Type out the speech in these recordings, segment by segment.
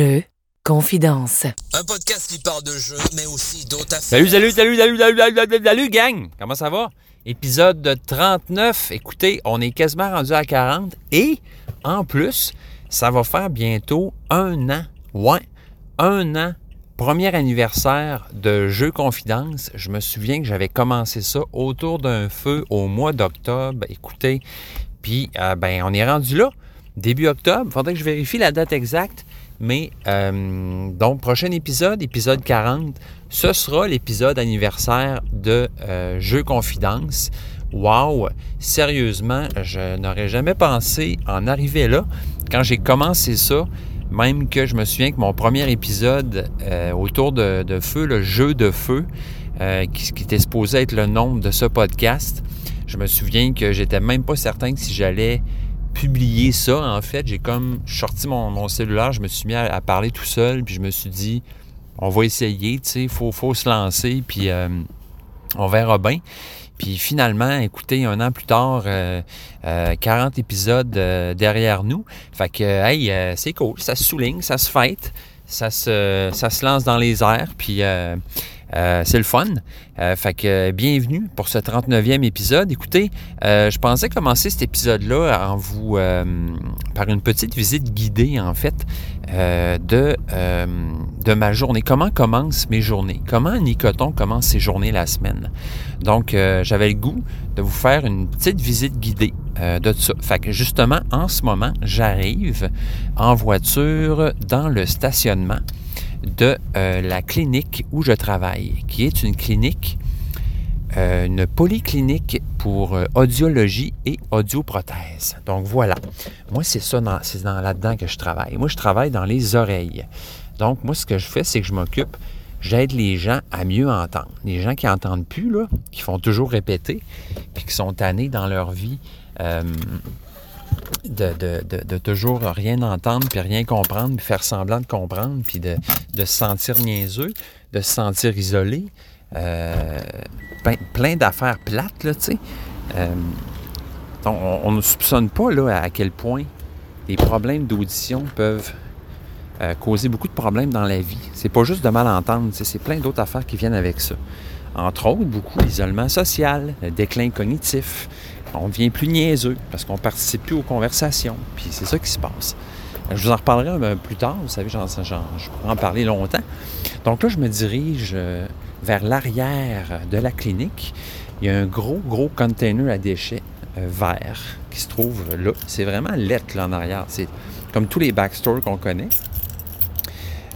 Jeux, confidence. Un podcast qui parle de jeux, mais aussi d'autres affaires. Salut, salut, salut, salut, salut, salut, salut, salut, gang! Comment ça va? Épisode de 39. Écoutez, on est quasiment rendu à 40 et en plus, ça va faire bientôt un an. Ouais, un an. Premier anniversaire de Jeux Confidence. Je me souviens que j'avais commencé ça autour d'un feu au mois d'octobre. Écoutez, puis euh, ben on est rendu là. Début octobre. Il faudrait que je vérifie la date exacte. Mais euh, donc, prochain épisode, épisode 40, ce sera l'épisode anniversaire de euh, Jeux Confidence. Wow! Sérieusement, je n'aurais jamais pensé en arriver là. Quand j'ai commencé ça, même que je me souviens que mon premier épisode euh, autour de, feu, le jeu de feu, qui, qui, était supposé être le nom de ce podcast, je me souviens que j'étais même pas certain que si j'allais publier ça, en fait, j'ai comme sorti mon, mon, cellulaire, je me suis mis à, parler tout seul, puis je me suis dit, on va essayer, tu sais, faut, faut, se lancer, puis euh, on verra bien. Puis finalement, écoutez, un an plus tard, euh, euh, 40 épisodes euh, derrière nous. Fait que, hey, euh, c'est cool, ça se souligne, ça se fête, ça se, ça se lance dans les airs, puis euh, c'est le fun. Euh, fait que bienvenue pour ce 39e épisode. Écoutez, euh, je pensais commencer cet épisode-là en vous par une petite visite guidée en fait de, de ma journée. Comment commencent mes journées? Comment Nicoton commence ses journées la semaine? Donc, j'avais le goût de vous faire une petite visite guidée de ça. Fait que justement, en ce moment, j'arrive en voiture dans le stationnement de euh, la clinique où je travaille, qui est une clinique, euh, une polyclinique pour euh, audiologie et audioprothèse. Donc voilà, moi c'est ça, c'est dans, là-dedans que je travaille. Moi je travaille dans les oreilles. Donc moi ce que je fais, c'est que je m'occupe, j'aide les gens à mieux entendre. Les gens qui n'entendent plus, là, qui font toujours répéter, puis qui sont tannés dans leur vie. De, toujours rien entendre, puis rien comprendre, puis faire semblant de comprendre, puis de, se sentir niaiseux, de se sentir isolé. Euh, plein, plein d'affaires plates, là, tu sais. Euh, on, on, ne soupçonne pas, là, à quel point les problèmes d'audition peuvent euh, causer beaucoup de problèmes dans la vie. C'est pas juste de mal entendre, c'est plein d'autres affaires qui viennent avec ça. Entre autres, beaucoup l'isolement social, le déclin cognitif, on devient plus niaiseux parce qu'on ne participe plus aux conversations. Puis c'est ça qui se passe. Je vous en reparlerai un peu plus tard. Vous savez, j'en, j'en, je pourrais en parler longtemps. Donc là, je me dirige vers l'arrière de la clinique. Il y a un gros, gros container à déchets euh, vert qui se trouve là. C'est vraiment lettre là en arrière. C'est comme tous les backstores qu'on connaît.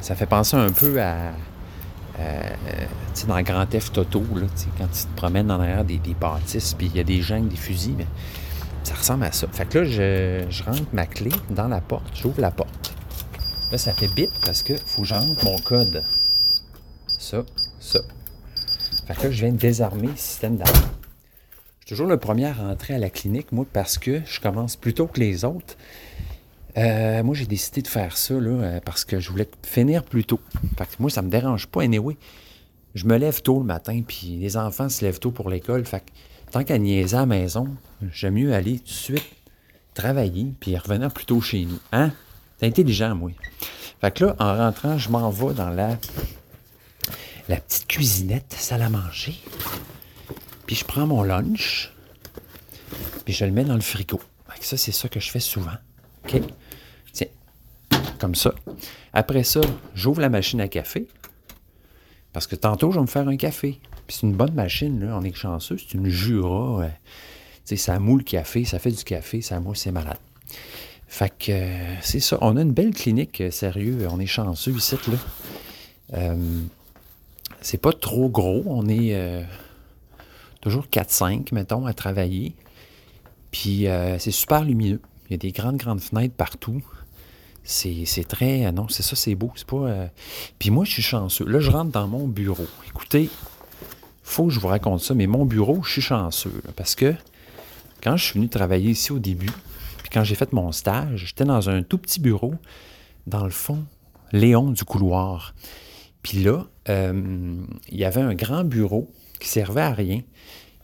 Ça fait penser un peu à, euh, dans Grand Theft Auto, là, quand tu te promènes en arrière des, des bâtisses, puis il y a des gens avec des fusils, mais ça ressemble à ça. Fait que là, je, je rentre ma clé dans la porte, j'ouvre la porte. Là, ça fait bip parce que faut que j'entre mon code. Ça, ça. Fait que là, je viens de désarmer le système d'alarme. Je suis toujours le premier à rentrer à la clinique, moi, parce que je commence plus tôt que les autres. Euh, moi, j'ai décidé de faire ça là, parce que je voulais finir plus tôt. Fait que moi, ça me dérange pas, anyway. Je me lève tôt le matin, puis les enfants se lèvent tôt pour l'école. Fait que tant qu'à niaiser à la maison, j'aime mieux aller tout de suite travailler, puis revenir plus tôt chez nous. Hein? C'est intelligent, moi. Fait que là, en rentrant, je m'en vais dans la, la petite cuisinette, salle à manger. Puis je prends mon lunch, puis je le mets dans le frigo. Fait que ça, c'est ça que je fais souvent. OK? Ça. Après ça, j'ouvre la machine à café. Parce que tantôt, je vais me faire un café. Puis c'est une bonne machine, là. On est chanceux. C'est une Jura. Euh, tu sais, ça moule le café, ça fait du café, ça moule, c'est malade. Fait que euh, c'est ça. On a une belle clinique, euh, sérieux. On est chanceux ici, là. Euh, c'est pas trop gros. On est toujours 4-5, mettons, à travailler. Puis c'est super lumineux. Il y a des grandes, grandes fenêtres partout. C'est très. Non, c'est ça, c'est beau. C'est pas. Euh... Puis moi, je suis chanceux. Là, je rentre dans mon bureau. Écoutez, faut que je vous raconte ça, mais mon bureau, je suis chanceux. Parce que quand je suis venu travailler ici au début, puis quand j'ai fait mon stage, j'étais dans un tout petit bureau, dans le fond, Léon du couloir. Puis là, euh, il y avait un grand bureau qui servait à rien,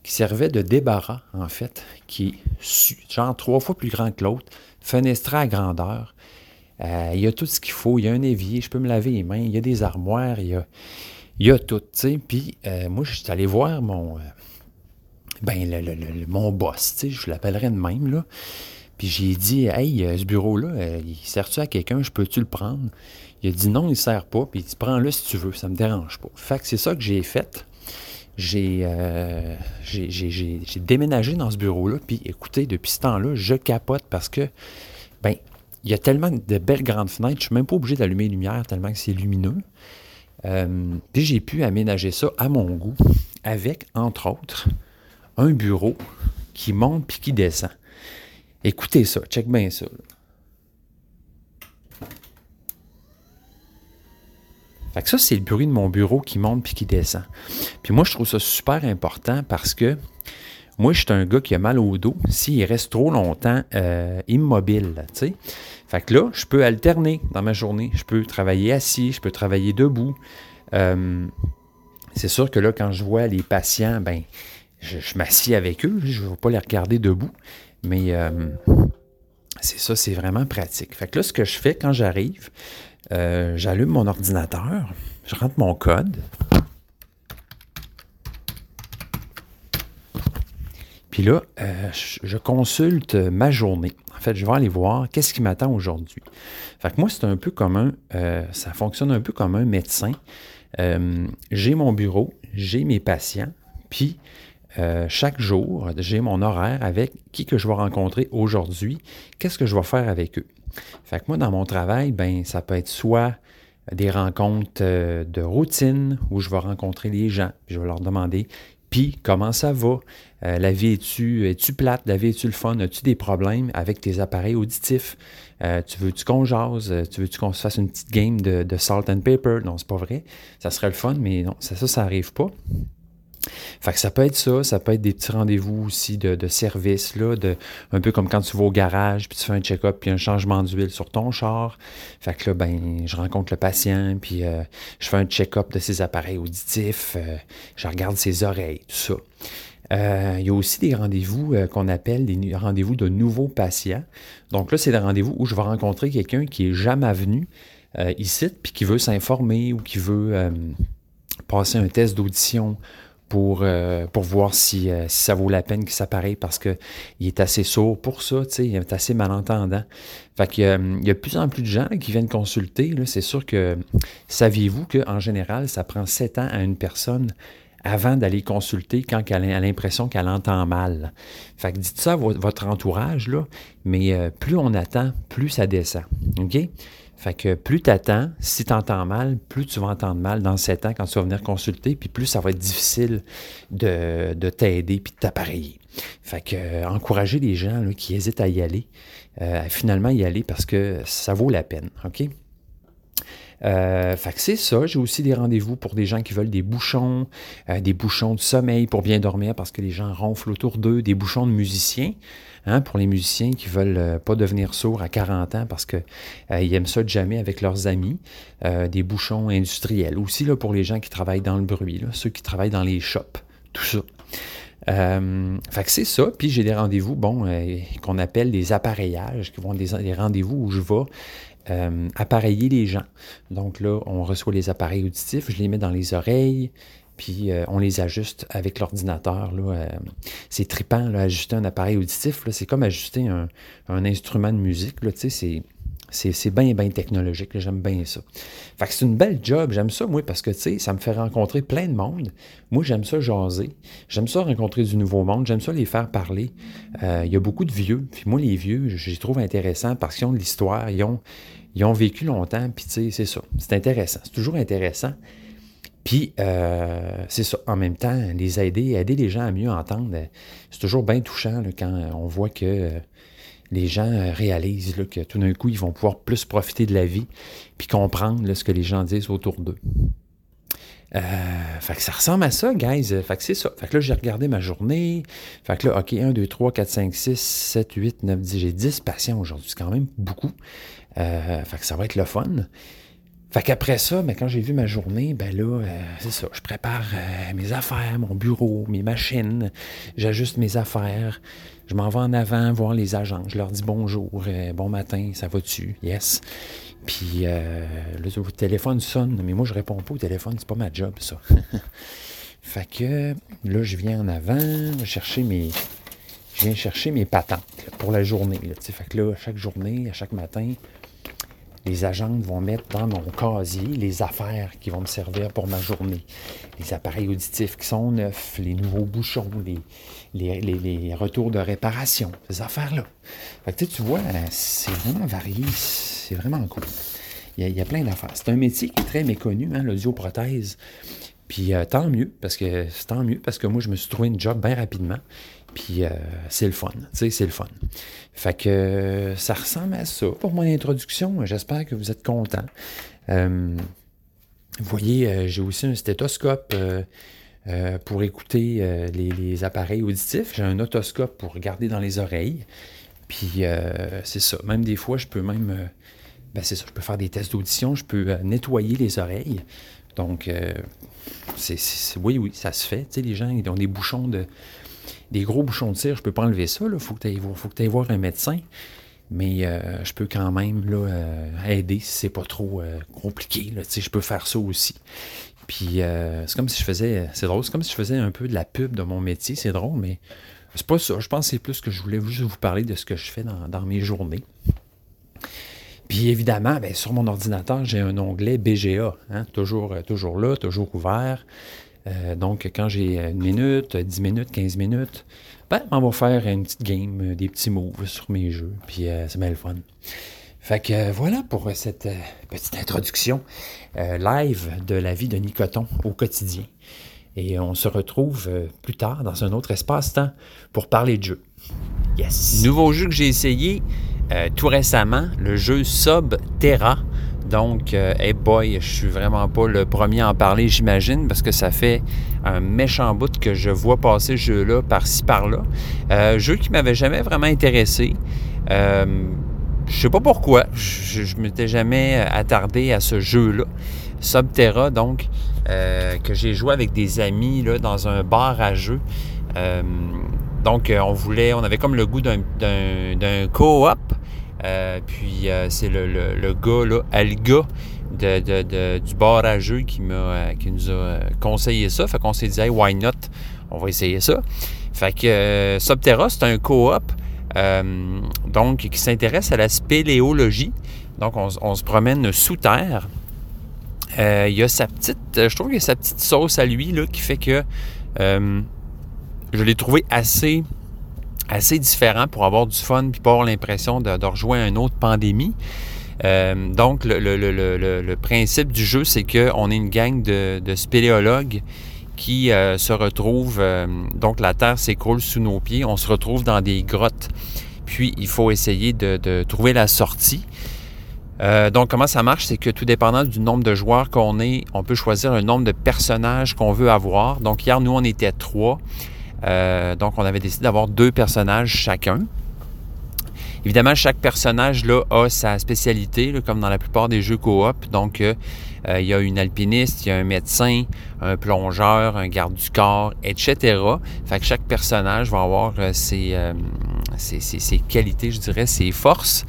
qui servait de débarras, en fait, qui est genre trois fois plus grand que l'autre, fenestré à grandeur. Euh, il y a tout ce qu'il faut. Il y a un évier, je peux me laver les mains. Il y a des armoires, il y a, il y a tout. Puis euh, moi, je suis allé voir mon, euh, ben, le, mon boss, je l'appellerais de même. Là. Puis j'ai dit, hey, ce bureau-là, il sert-tu à quelqu'un? Je peux-tu le prendre? Il a dit non, il ne sert pas. Puis il dit, prends-le si tu veux, ça ne me dérange pas. Fait que c'est ça que j'ai fait. J'ai, j'ai, déménagé dans ce bureau-là. Puis écoutez, depuis ce temps-là, je capote parce que, ben, il y a tellement de belles grandes fenêtres, je ne suis même pas obligé d'allumer les lumières tellement que c'est lumineux. Euh, puis j'ai pu aménager ça à mon goût avec, entre autres, un bureau qui monte puis qui descend. Écoutez ça, check bien ça. Fait que ça, c'est le bruit de mon bureau qui monte puis qui descend. Puis moi, je trouve ça super important parce que moi, je suis un gars qui a mal au dos s'il reste trop longtemps euh, immobile. Fait que là, je peux alterner dans ma journée. Je peux travailler assis, je peux travailler debout. Euh, c'est sûr que là, quand je vois les patients, ben, je, m'assieds avec eux. Je ne vais pas les regarder debout. Mais euh, c'est ça, c'est vraiment pratique. Fait que là, ce que je fais quand j'arrive, j'allume mon ordinateur, je rentre mon code. Puis là, euh, je consulte ma journée. En fait, je vais aller voir qu'est-ce qui m'attend aujourd'hui. Fait que moi, c'est un peu comme un, euh, ça fonctionne un peu comme un médecin. Euh, j'ai mon bureau, j'ai mes patients, puis chaque jour, j'ai mon horaire avec qui que je vais rencontrer aujourd'hui, qu'est-ce que je vais faire avec eux? Fait que moi, dans mon travail, ben, ça peut être soit des rencontres de routine où je vais rencontrer les gens, puis je vais leur demander puis, comment ça va? Euh, la vie est-tu es plate? La vie est-tu le fun? As-tu des problèmes avec tes appareils auditifs? Euh, tu veux-tu qu'on jase? Euh, tu veux-tu qu'on se fasse une petite game de, salt and pepper? Non, c'est pas vrai. Ça serait le fun, mais non, ça, ça, ça pas. Fait que ça peut être ça, ça peut être des petits rendez-vous aussi de, service, là, de, un peu comme quand tu vas au garage, puis tu fais un check-up, puis un changement d'huile sur ton char. Fait que là, ben, je rencontre le patient, puis euh, je fais un check-up de ses appareils auditifs, euh, je regarde ses oreilles, tout ça. Euh, il y a aussi des rendez-vous qu'on appelle des rendez-vous de nouveaux patients. Donc là, c'est des rendez-vous où je vais rencontrer quelqu'un qui est jamais venu ici, puis qui veut s'informer ou qui veut passer un test d'audition pour, euh, pour voir si, euh, si, ça vaut la peine qu'il s'appareille parce qu'il est assez sourd pour ça, il est assez malentendant. Fait qu'il euh, il y a de plus en plus de gens qui viennent consulter. C'est sûr que saviez-vous qu'en général, ça prend sept ans à une personne avant d'aller consulter quand elle a l'impression qu'elle entend mal? Fait que dites ça à votre entourage, là, mais plus on attend, plus ça descend. OK? Fait que plus tu attends, si tu entends mal, plus tu vas entendre mal dans 7 ans quand tu vas venir consulter, puis plus ça va être difficile de, t'aider puis de t'appareiller. Fait que euh, encourager les gens qui hésitent à y aller, euh, à finalement y aller parce que ça vaut la peine. OK? Euh, fait que c'est ça. J'ai aussi des rendez-vous pour des gens qui veulent des bouchons, des bouchons de sommeil pour bien dormir parce que les gens ronflent autour d'eux, des bouchons de musiciens. Hein, pour les musiciens qui veulent euh, pas devenir sourds à 40 ans parce qu'ils euh, aiment ça de jamais avec leurs amis, euh, des bouchons industriels. Aussi là, pour les gens qui travaillent dans le bruit, ceux qui travaillent dans les shops, tout ça. fait que c'est ça. Puis j'ai des rendez-vous, bon, qu'on appelle des appareillages, qui vont des rendez-vous où je vais appareiller les gens. Donc là, on reçoit les appareils auditifs, je les mets dans les oreilles, puis euh, on les ajuste avec l'ordinateur. Euh, c'est tripant, là, ajuster un appareil auditif. C'est comme ajuster un, instrument de musique. C'est c'est bien, bien technologique. J'aime bien ça. Fait que c'est une belle job. J'aime ça, moi, parce que, tu sais, ça me fait rencontrer plein de monde. Moi, j'aime ça jaser. J'aime ça rencontrer du nouveau monde. J'aime ça les faire parler. Euh, il y a beaucoup de vieux. Puis moi, les vieux, je les trouve intéressants parce qu'ils ont de l'histoire. Ils ont, ils ont vécu longtemps. Puis, tu sais, c'est ça. C'est intéressant. C'est toujours intéressant. Puis, euh, c'est ça. En même temps, les aider, aider les gens à mieux entendre, euh, c'est toujours bien touchant quand on voit que euh, les gens réalisent que tout d'un coup, ils vont pouvoir plus profiter de la vie, puis comprendre ce que les gens disent autour d'eux. fait que ça ressemble à ça, guys. Fait que c'est ça. Fait que là, j'ai regardé ma journée. Fait que là, OK, 1, 2, 3, 4, 5, 6, 7, 8, 9, 10. J'ai 10 patients aujourd'hui. C'est quand même beaucoup. Fait que ça va être le fun. Fait qu'après ça, ben, quand j'ai vu ma journée, ben là, euh, c'est ça, je prépare euh, mes affaires, mon bureau, mes machines, j'ajuste mes affaires, je m'en vais en avant voir les agents, je leur dis bonjour, euh, bon matin, ça va-tu? Yes. Puis le téléphone sonne, mais moi je réponds pas au téléphone, c'est pas ma job ça. fait que là, je viens en avant, chercher mes. Je viens chercher mes patentes pour la journée. Là, fait que là, chaque journée, à chaque matin, les agentes vont mettre dans mon casier les affaires qui vont me servir pour ma journée. Les appareils auditifs qui sont neufs, les nouveaux bouchons, les, les, retours de réparation, ces affaires-là. tu vois, c'est vraiment varié, c'est vraiment cool. Il y, a, plein d'affaires. C'est un métier qui est très méconnu, hein, l'audioprothèse. Puis euh, tant mieux, parce que tant mieux, parce que moi, je me suis trouvé une job bien rapidement. Puis euh, c'est le fun, tu sais, c'est le fun. Fait que ça ressemble à ça pour mon introduction. J'espère que vous êtes contents. Euh, vous voyez, euh, j'ai aussi un stéthoscope pour écouter les, appareils auditifs. J'ai un otoscope pour regarder dans les oreilles. Puis c'est ça. Même des fois, je peux même... ben c'est ça, je peux faire des tests d'audition, je peux nettoyer les oreilles. Donc, c'est, oui, oui, ça se fait. Tu sais, les gens, ils ont des bouchons de des gros bouchons de cire, je peux pas enlever ça. Il faut que tu ailles, voir un médecin. Mais euh, je peux quand même là, euh, aider si c'est pas trop euh, compliqué. Là, je peux faire ça aussi. Puis c'est comme si je faisais. C'est drôle, c'est comme si je faisais un peu de la pub de mon métier. C'est drôle, mais c'est pas ça. Je pense que c'est plus que je voulais juste vous parler de ce que je fais dans, mes journées. Puis évidemment, ben, sur mon ordinateur, j'ai un onglet BGA. Hein, toujours, toujours là, toujours ouvert. Euh, donc, quand j'ai une minute, 10 minutes, 15 minutes, ben, on va faire une petite game, euh, des petits moves sur mes jeux, puis euh, c'est bien le fun. Fait que voilà pour cette petite introduction live de la vie de Nicoton au quotidien. Et on se retrouve plus tard dans un autre espace-temps pour parler de jeux. Yes! Nouveau jeu que j'ai essayé tout récemment, le jeu Subterra. Donc, euh, hey boy, je suis vraiment pas le premier à en parler, j'imagine, parce que ça fait un méchant bout que je vois passer ce jeu-là par-ci, par-là. Euh, jeu qui m'avait jamais vraiment intéressé. Euh, je sais pas pourquoi. Je, je m'étais jamais attardé à ce jeu-là. Subterra, donc, euh, que j'ai joué avec des amis là, dans un bar à jeux. donc, on voulait, on avait comme le goût d'un co-op. Euh, puis euh, c'est le, le, gars, là, Alga, du bar à jeu qui, m'a, euh, qui nous a conseillé ça. Fait qu'on s'est dit, hey, why not? On va essayer ça. Fait que Subterra, c'est un coop donc, qui s'intéresse à la spéléologie. Donc, on, se promène sous terre. il y a sa petite, je trouve qu'il y a sa petite sauce à lui là, qui fait que je l'ai trouvé assez assez différent pour avoir du fun puis pas avoir l'impression de, rejoindre une autre pandémie. Euh, donc, le, principe du jeu, c'est qu'on est une gang de, spéléologues qui euh, se retrouvent, euh, donc la Terre s'écroule sous nos pieds, on se retrouve dans des grottes, puis il faut essayer de, trouver la sortie. donc, comment ça marche? C'est que tout dépendant du nombre de joueurs qu'on est, on peut choisir un nombre de personnages qu'on veut avoir. Donc, hier, nous, on était trois. Euh, donc, on avait décidé d'avoir deux personnages chacun. Évidemment, chaque personnage là, a sa spécialité, comme dans la plupart des jeux coop. Donc, euh, euh, il y a une alpiniste, il y a un médecin, un plongeur, un garde du corps, etc. Fait que chaque personnage va avoir ses, ses, qualités, je dirais, ses forces.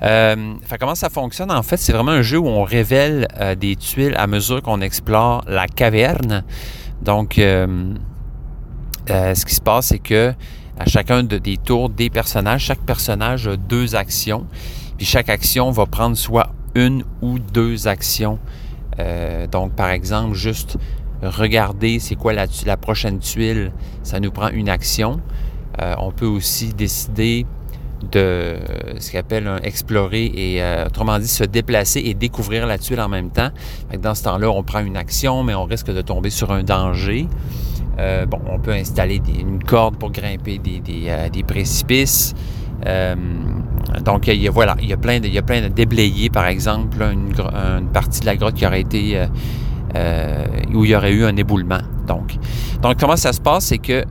fait comment ça fonctionne? En fait, c'est vraiment un jeu où on révèle des tuiles à mesure qu'on explore la caverne. Donc, euh, ce qui se passe, c'est que à chacun des tours des personnages, chaque personnage a deux actions. Puis chaque action va prendre soit une ou deux actions. Euh, donc, par exemple, juste regarder c'est quoi la, la, prochaine tuile, ça nous prend une action. Euh, on peut aussi décider de ce qu'on appelle explorer et autrement dit se déplacer et découvrir la tuile en même temps. Dans ce temps-là, on prend une action, mais on risque de tomber sur un danger. Euh, bon, on peut installer une corde pour grimper des, euh, précipices. Euh, donc, il y a, voilà, il y a plein de, il y déblayés, par exemple, une, partie de la grotte qui aurait été où il y aurait eu un éboulement. Donc, donc comment ça se passe, c'est que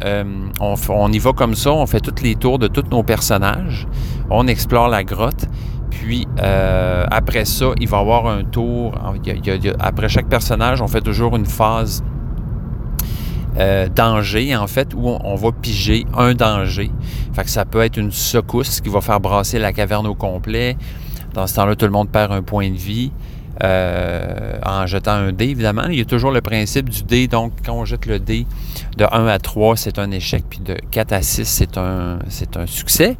on, y va comme ça, on fait tous les tours de tous nos personnages, on explore la grotte, Puis après ça, il va y avoir un tour. après chaque personnage, on fait toujours une phase danger, en fait, où on, va piger un danger. Fait que ça peut être une secousse qui va faire brasser la caverne au complet. Dans ce temps-là, tout le monde perd un point de vie. Euh, en jetant un dé, évidemment. Il y a toujours le principe du dé. Donc, quand on jette le dé de 1 à 3, c'est un échec, puis de 4 à 6, c'est un, c'est un succès.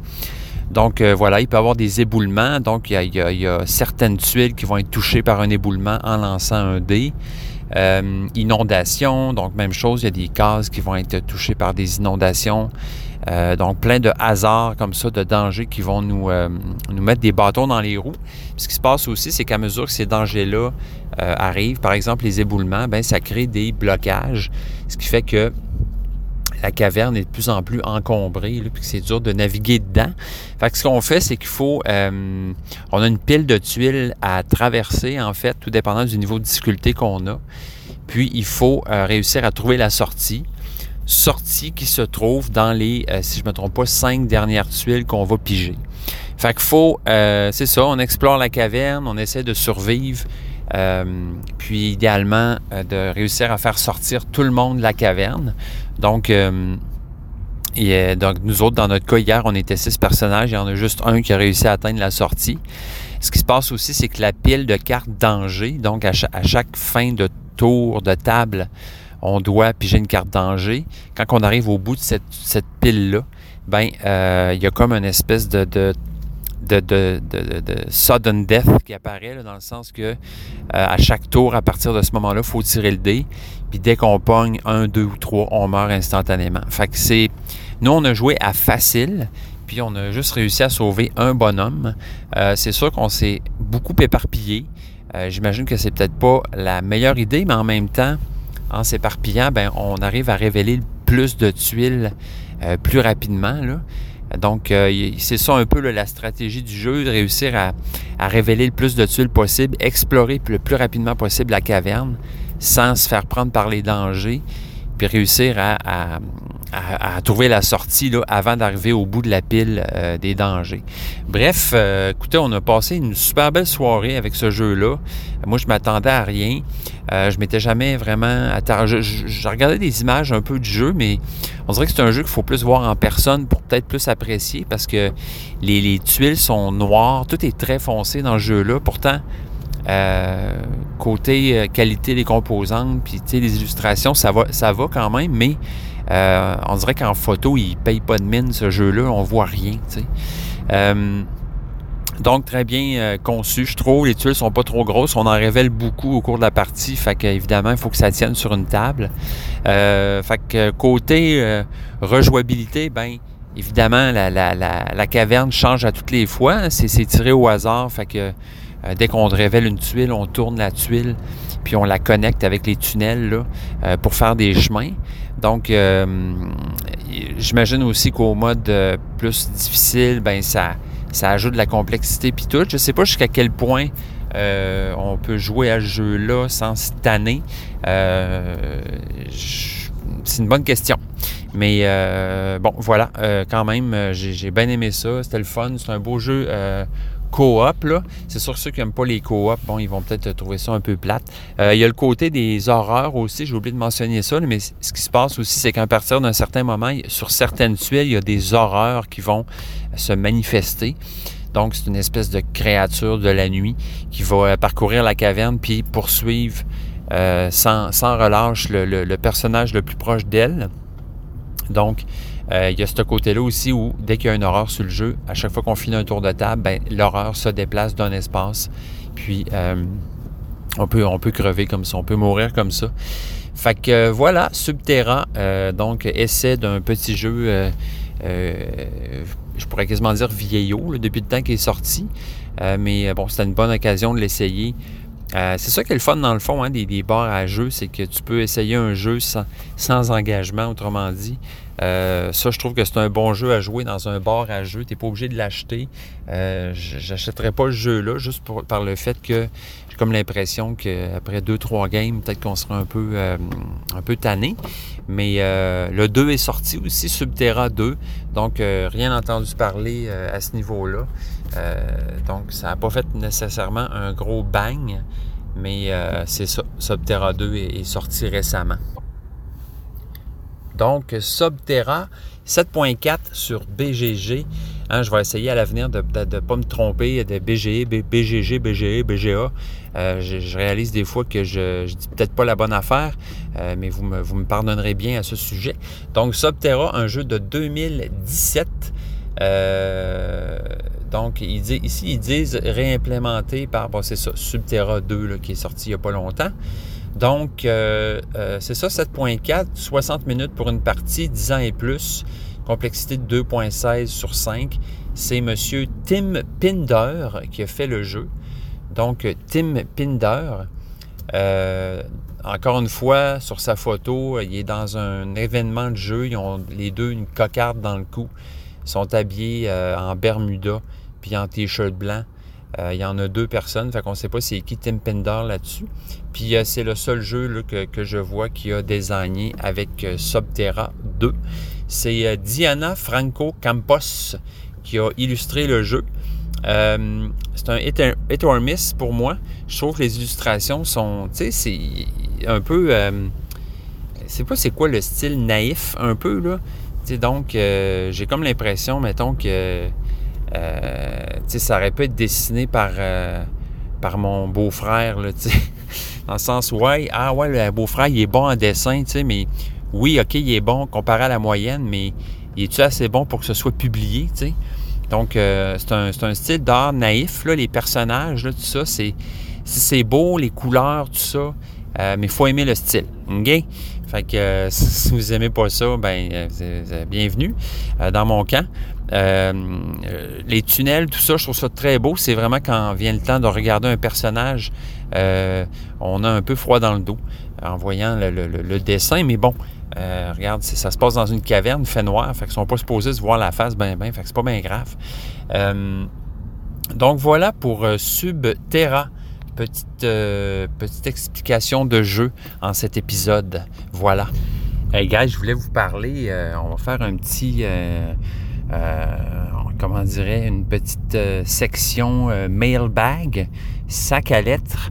Donc, euh, voilà, il peut y avoir des éboulements. Donc, il y, a, certaines tuiles qui vont être touchées par un éboulement en lançant un dé. Euh, inondation, donc même chose, il y a des cases qui vont être touchées par des inondations. Euh, donc, plein de hasards comme ça, de dangers qui vont nous, euh, nous mettre des bâtons dans les roues. ce qui se passe aussi, c'est qu'à mesure que ces dangers-là arrivent, par exemple les éboulements, ben, ça crée des blocages, ce qui fait que la caverne est de plus en plus encombrée, puis que c'est dur de naviguer dedans. Fait que ce qu'on fait, c'est qu'il faut... on a une pile de tuiles à traverser, en fait, tout dépendant du niveau de difficulté qu'on a. Puis, il faut réussir à trouver la sortie sortie qui se trouve dans les, euh, si je ne me trompe pas, cinq dernières tuiles qu'on va piger. Fait faut, euh, c'est ça, on explore la caverne, on essaie de survivre, euh, puis idéalement de réussir à faire sortir tout le monde de la caverne. Donc, et, donc nous autres, dans notre cas, hier, on était six personnages, il y en a juste un qui a réussi à atteindre la sortie. Ce qui se passe aussi, c'est que la pile de cartes danger, donc à chaque fin de tour de table, on doit piger une carte danger. Quand on arrive au bout de cette, pile-là, ben euh, il y a comme une espèce de de, sudden death qui apparaît, dans le sens que euh, à chaque tour, à partir de ce moment-là, il faut tirer le dé. Puis dès qu'on pogne un, deux ou trois, on meurt instantanément. Fait que c'est. Nous, on a joué à facile, puis on a juste réussi à sauver un bonhomme. Euh, c'est sûr qu'on s'est beaucoup éparpillé. J'imagine que c'est peut-être pas la meilleure idée, mais en même temps, en s'éparpillant, ben, on arrive à révéler plus de tuiles euh, plus rapidement. Donc, euh, c'est ça un peu la stratégie du jeu, de réussir à, révéler le plus de tuiles possible, explorer le plus rapidement possible la caverne sans se faire prendre par les dangers, puis réussir à, trouver la sortie là, avant d'arriver au bout de la pile euh, des dangers. Bref, euh, écoutez, on a passé une super belle soirée avec ce jeu-là. Moi, je m'attendais à rien. Euh, je m'étais jamais vraiment attardé. Je, regardais des images un peu du jeu, mais on dirait que c'est un jeu qu'il faut plus voir en personne pour peut-être plus apprécier parce que les, les, tuiles sont noires, tout est très foncé dans ce jeu-là. Pourtant, côté qualité des composantes, puis les illustrations, ça va, ça va quand même, mais euh, on dirait qu'en photo, il paye pas de mine ce jeu-là, on voit rien. Euh, donc, très bien euh, conçu, je trouve. Les tuiles sont pas trop grosses. On en révèle beaucoup au cours de la partie. Fait qu'évidemment, il faut que ça tienne sur une table. fait que côté rejouabilité, ben évidemment, la, caverne change à toutes les fois. C'est tiré au hasard. Fait que dès qu'on révèle une tuile, on tourne la tuile puis on la connecte avec les tunnels là, pour faire des chemins. Donc, euh, j'imagine aussi qu'au mode euh, plus difficile, ben ça, ça ajoute de la complexité puis tout. Je sais pas jusqu'à quel point euh, on peut jouer à ce jeu-là sans se tanner. c'est une bonne question. Mais bon, voilà, quand même, j'ai bien aimé ça. C'était le fun. C'est un beau jeu coop, là. C'est sûr que ceux qui n'aiment pas les coop, bon, ils vont peut-être trouver ça un peu plate. Euh, il y a le côté des horreurs aussi, j'ai oublié de mentionner ça, mais ce qui se passe aussi, c'est qu'à partir d'un certain moment, sur certaines tuiles, il y a des horreurs qui vont se manifester. Donc, c'est une espèce de créature de la nuit qui va euh, parcourir la caverne puis poursuivre euh, sans, relâche le, personnage le plus proche d'elle. Donc, euh, il y a ce côté-là aussi où, dès qu'il y a une horreur sur le jeu, à chaque fois qu'on finit un tour de table, ben, l'horreur se déplace d'un espace. Puis, euh, on, peut, on peut crever comme ça, on peut mourir comme ça. Fait que euh, voilà, Subterra, donc essai d'un petit jeu, je pourrais quasiment dire vieillot, depuis le temps qu'il est sorti. mais bon, c'était une bonne occasion de l'essayer. c'est ça qui est le fun dans le fond hein, des, des bars à jeu, c'est que tu peux essayer un jeu sans, sans engagement, autrement dit. Euh, ça, je trouve que c'est un bon jeu à jouer dans un bar à jeu. Tu n'es pas obligé de l'acheter. Euh, J'achèterais pas ce jeu-là juste par le fait que j'ai comme l'impression qu'après deux, trois games, peut-être qu'on sera un peu, euh, un peu tanné. Mais euh, le 2 est sorti aussi, Subterra 2. Donc, rien entendu parler à ce niveau-là. donc, ça n'a pas fait nécessairement un gros bang. Mais c'est ça, Subterra 2 est sorti récemment. Donc, Subterra 7.4 sur BGG. Hein, je vais essayer à l'avenir de ne pas me tromper de BGE, BGG, BGE, BGA. Je, réalise des fois que je ne dis peut-être pas la bonne affaire, euh, mais vous me, pardonnerez bien à ce sujet. Donc, Subterra, un jeu de 2017. Euh, donc, ici, ils disent réimplémenté par, bon, c'est ça, Subterra 2 qui est sorti il n'y a pas longtemps. Donc, euh, euh, c'est ça, 7.4, 60 minutes pour une partie, 10 ans et plus, complexité de 2.16 sur 5. C'est M. Tim Pinder qui a fait le jeu. Donc, Tim Pinder, euh, encore une fois, sur sa photo, il est dans un événement de jeu. Ils ont les deux une cocarde dans le cou. Ils sont habillés en Bermuda puis en t-shirt blanc. Euh, il y en a deux personnes, fait qu'on ne sait pas c'est qui Tim Pender là-dessus. Puis euh, c'est le seul jeu que, je vois qui a désigné avec euh, Subterra 2. C'est Diana Franco Campos qui a illustré le jeu. c'est un hit, or miss pour moi. Je trouve que les illustrations sont, tu sais, c'est un peu, c'est pas c'est quoi le style naïf un peu là. donc j'ai comme l'impression, mettons que euh, ça aurait pu être dessiné par, euh, mon beau-frère, dans le sens, ouais, ah ouais, le beau-frère, il est bon en dessin, mais oui, OK, il est bon comparé à la moyenne, mais il est-tu assez bon pour que ce soit publié, Donc, euh, c'est un, style d'art naïf, les personnages, là, tout ça, c'est, c'est beau, les couleurs, tout ça, mais il faut aimer le style, OK? Fait que si vous aimez pas ça, ben bienvenue dans mon camp. Euh, les tunnels, tout ça, je trouve ça très beau. C'est vraiment quand vient le temps de regarder un personnage, euh, on a un peu froid dans le dos en voyant le, dessin. Mais bon, euh, regarde, ça se passe dans une caverne, fait noir, fait qu'ils sont pas supposés se voir la face ben ben, fait que c'est pas bien grave. donc voilà pour Subterra. Petite, petite explication de jeu en cet épisode. Voilà. Hey guys, je voulais vous parler, on va faire un petit euh, comment dirait, une petite euh, section euh, mailbag, sac à lettres.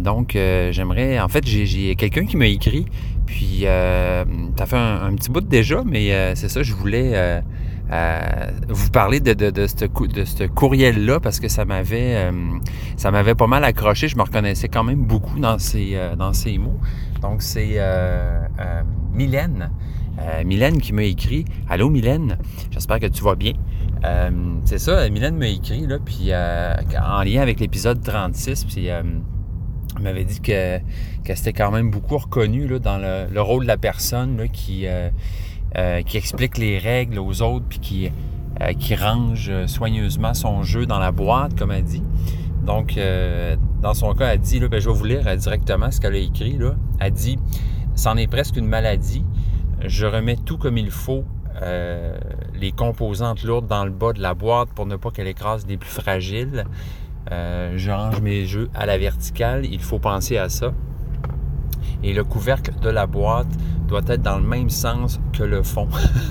donc, j'aimerais, en fait, j'ai quelqu'un qui m'a écrit, puis ça fait un, petit bout déjà, mais c'est ça, je voulais vous parler de, de, de ce courriel-là parce que ça m'avait ça m'avait pas mal accroché. Je me reconnaissais quand même beaucoup dans ces, dans ces mots. Donc, c'est Mylène euh, Mylène qui m'a écrit Allô Mylène, j'espère que tu vas bien. Euh, c'est ça, Mylène m'a écrit, là, puis euh, en lien avec l'épisode 36, puis elle m'avait dit que, que c'était quand même beaucoup reconnu là, dans le, rôle de la personne là, qui, qui explique les règles aux autres, puis qui, qui range soigneusement son jeu dans la boîte, comme elle dit. Donc, dans son cas, elle dit, là, ben, je vais vous lire directement ce qu'elle a écrit. Là. Elle dit, c'en est presque une maladie. Je remets tout comme il faut, euh, les composantes lourdes dans le bas de la boîte pour ne pas qu'elle écrase les plus fragiles. Euh, je range mes jeux à la verticale, il faut penser à ça. Et le couvercle de la boîte doit être dans le même sens que le fond.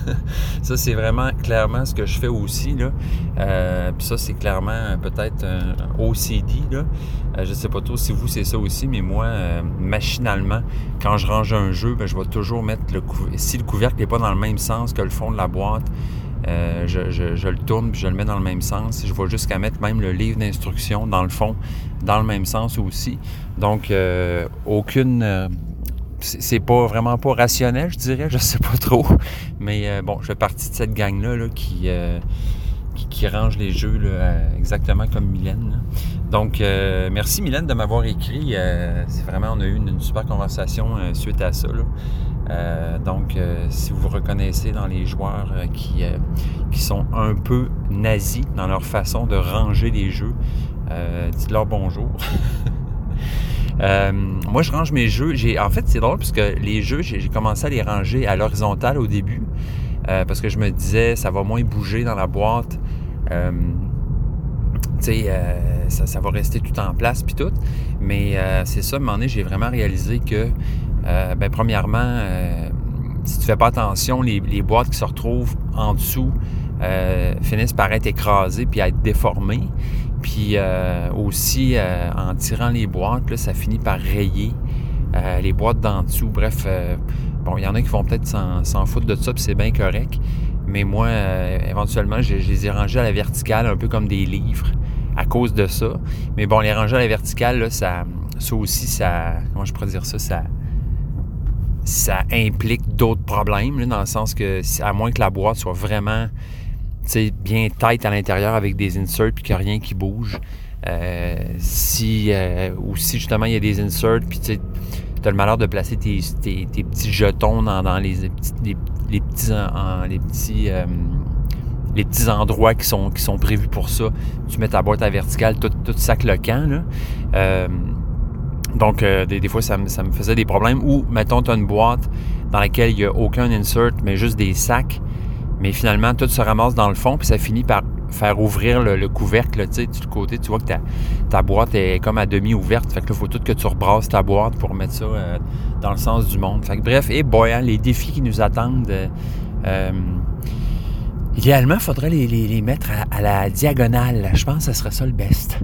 ça, c'est vraiment clairement ce que je fais aussi. Là. Euh, ça, c'est clairement peut-être un OCD. Là. Euh, je ne sais pas trop si vous, c'est ça aussi, mais moi, euh, machinalement, quand je range un jeu, ben, je vais toujours mettre le couvercle. Si le couvercle n'est pas dans le même sens que le fond de la boîte, je, le tourne puis je le mets dans le même sens. Je vais jusqu'à mettre même le livre d'instruction dans le fond, dans le même sens aussi. Donc, aucune c'est pas vraiment pas rationnel, je dirais, je sais pas trop. Mais euh, bon, je fais partie de cette gang-là euh, qui, range les jeux exactement comme Mylène. Donc, euh, merci Mylène de m'avoir écrit. c'est vraiment, on a eu une, super conversation suite à ça. donc, si vous vous reconnaissez dans les joueurs qui, qui sont un peu nazis dans leur façon de ranger les jeux, dites-leur bonjour. Euh, moi, je range mes jeux. En fait, c'est drôle parce que les jeux, j'ai, commencé à les ranger à l'horizontale au début. euh, parce que je me disais, ça va moins bouger dans la boîte. Euh, tu sais, ça, va rester tout en place puis tout. Mais c'est ça, à un moment donné, j'ai vraiment réalisé que, ben, premièrement, si tu fais pas attention, les, les boîtes qui se retrouvent en dessous finissent par être écrasées puis à être déformées. Puis euh, aussi, euh, en tirant les boîtes, là, ça finit par rayer euh, les boîtes d'en dessous. Bref, bon, il y en a qui vont peut-être s'en, foutre de ça, puis c'est bien correct. Mais moi, éventuellement, je, les ai rangés à la verticale, un peu comme des livres, à cause de ça. Mais bon, les ranger à la verticale, là, ça, ça aussi, ça. Comment je pourrais dire ça? Ça, ça implique d'autres problèmes, dans le sens que, à moins que la boîte soit vraiment bien tight à l'intérieur avec des inserts puis qu'il n'y a rien qui bouge. Euh, si, euh, ou si justement il y a des inserts puis tu as le malheur de placer tes, petits jetons dans, les, petits- les, petits, euh, les petits endroits qui sont, qui sont prévus pour ça. Tu mets ta boîte à verticale, tout, sac le camp. Donc, des, des fois, ça me, ça me faisait des problèmes. Ou, mettons, tu as une boîte dans laquelle il n'y a aucun insert, mais juste des sacs. Mais finalement, tout se ramasse dans le fond, puis ça finit par faire ouvrir le, le couvercle, tu sais, du côté. Tu vois que ta, ta boîte est comme à demi ouverte. Fait que là, faut tout que tu rebrasses ta boîte pour mettre ça euh, dans le sens du monde. Fait que bref, et boy, hein, les défis qui nous attendent. euh, euh, idéalement, il faudrait les, les- mettre à, à la diagonale. Je pense que ce serait ça le best.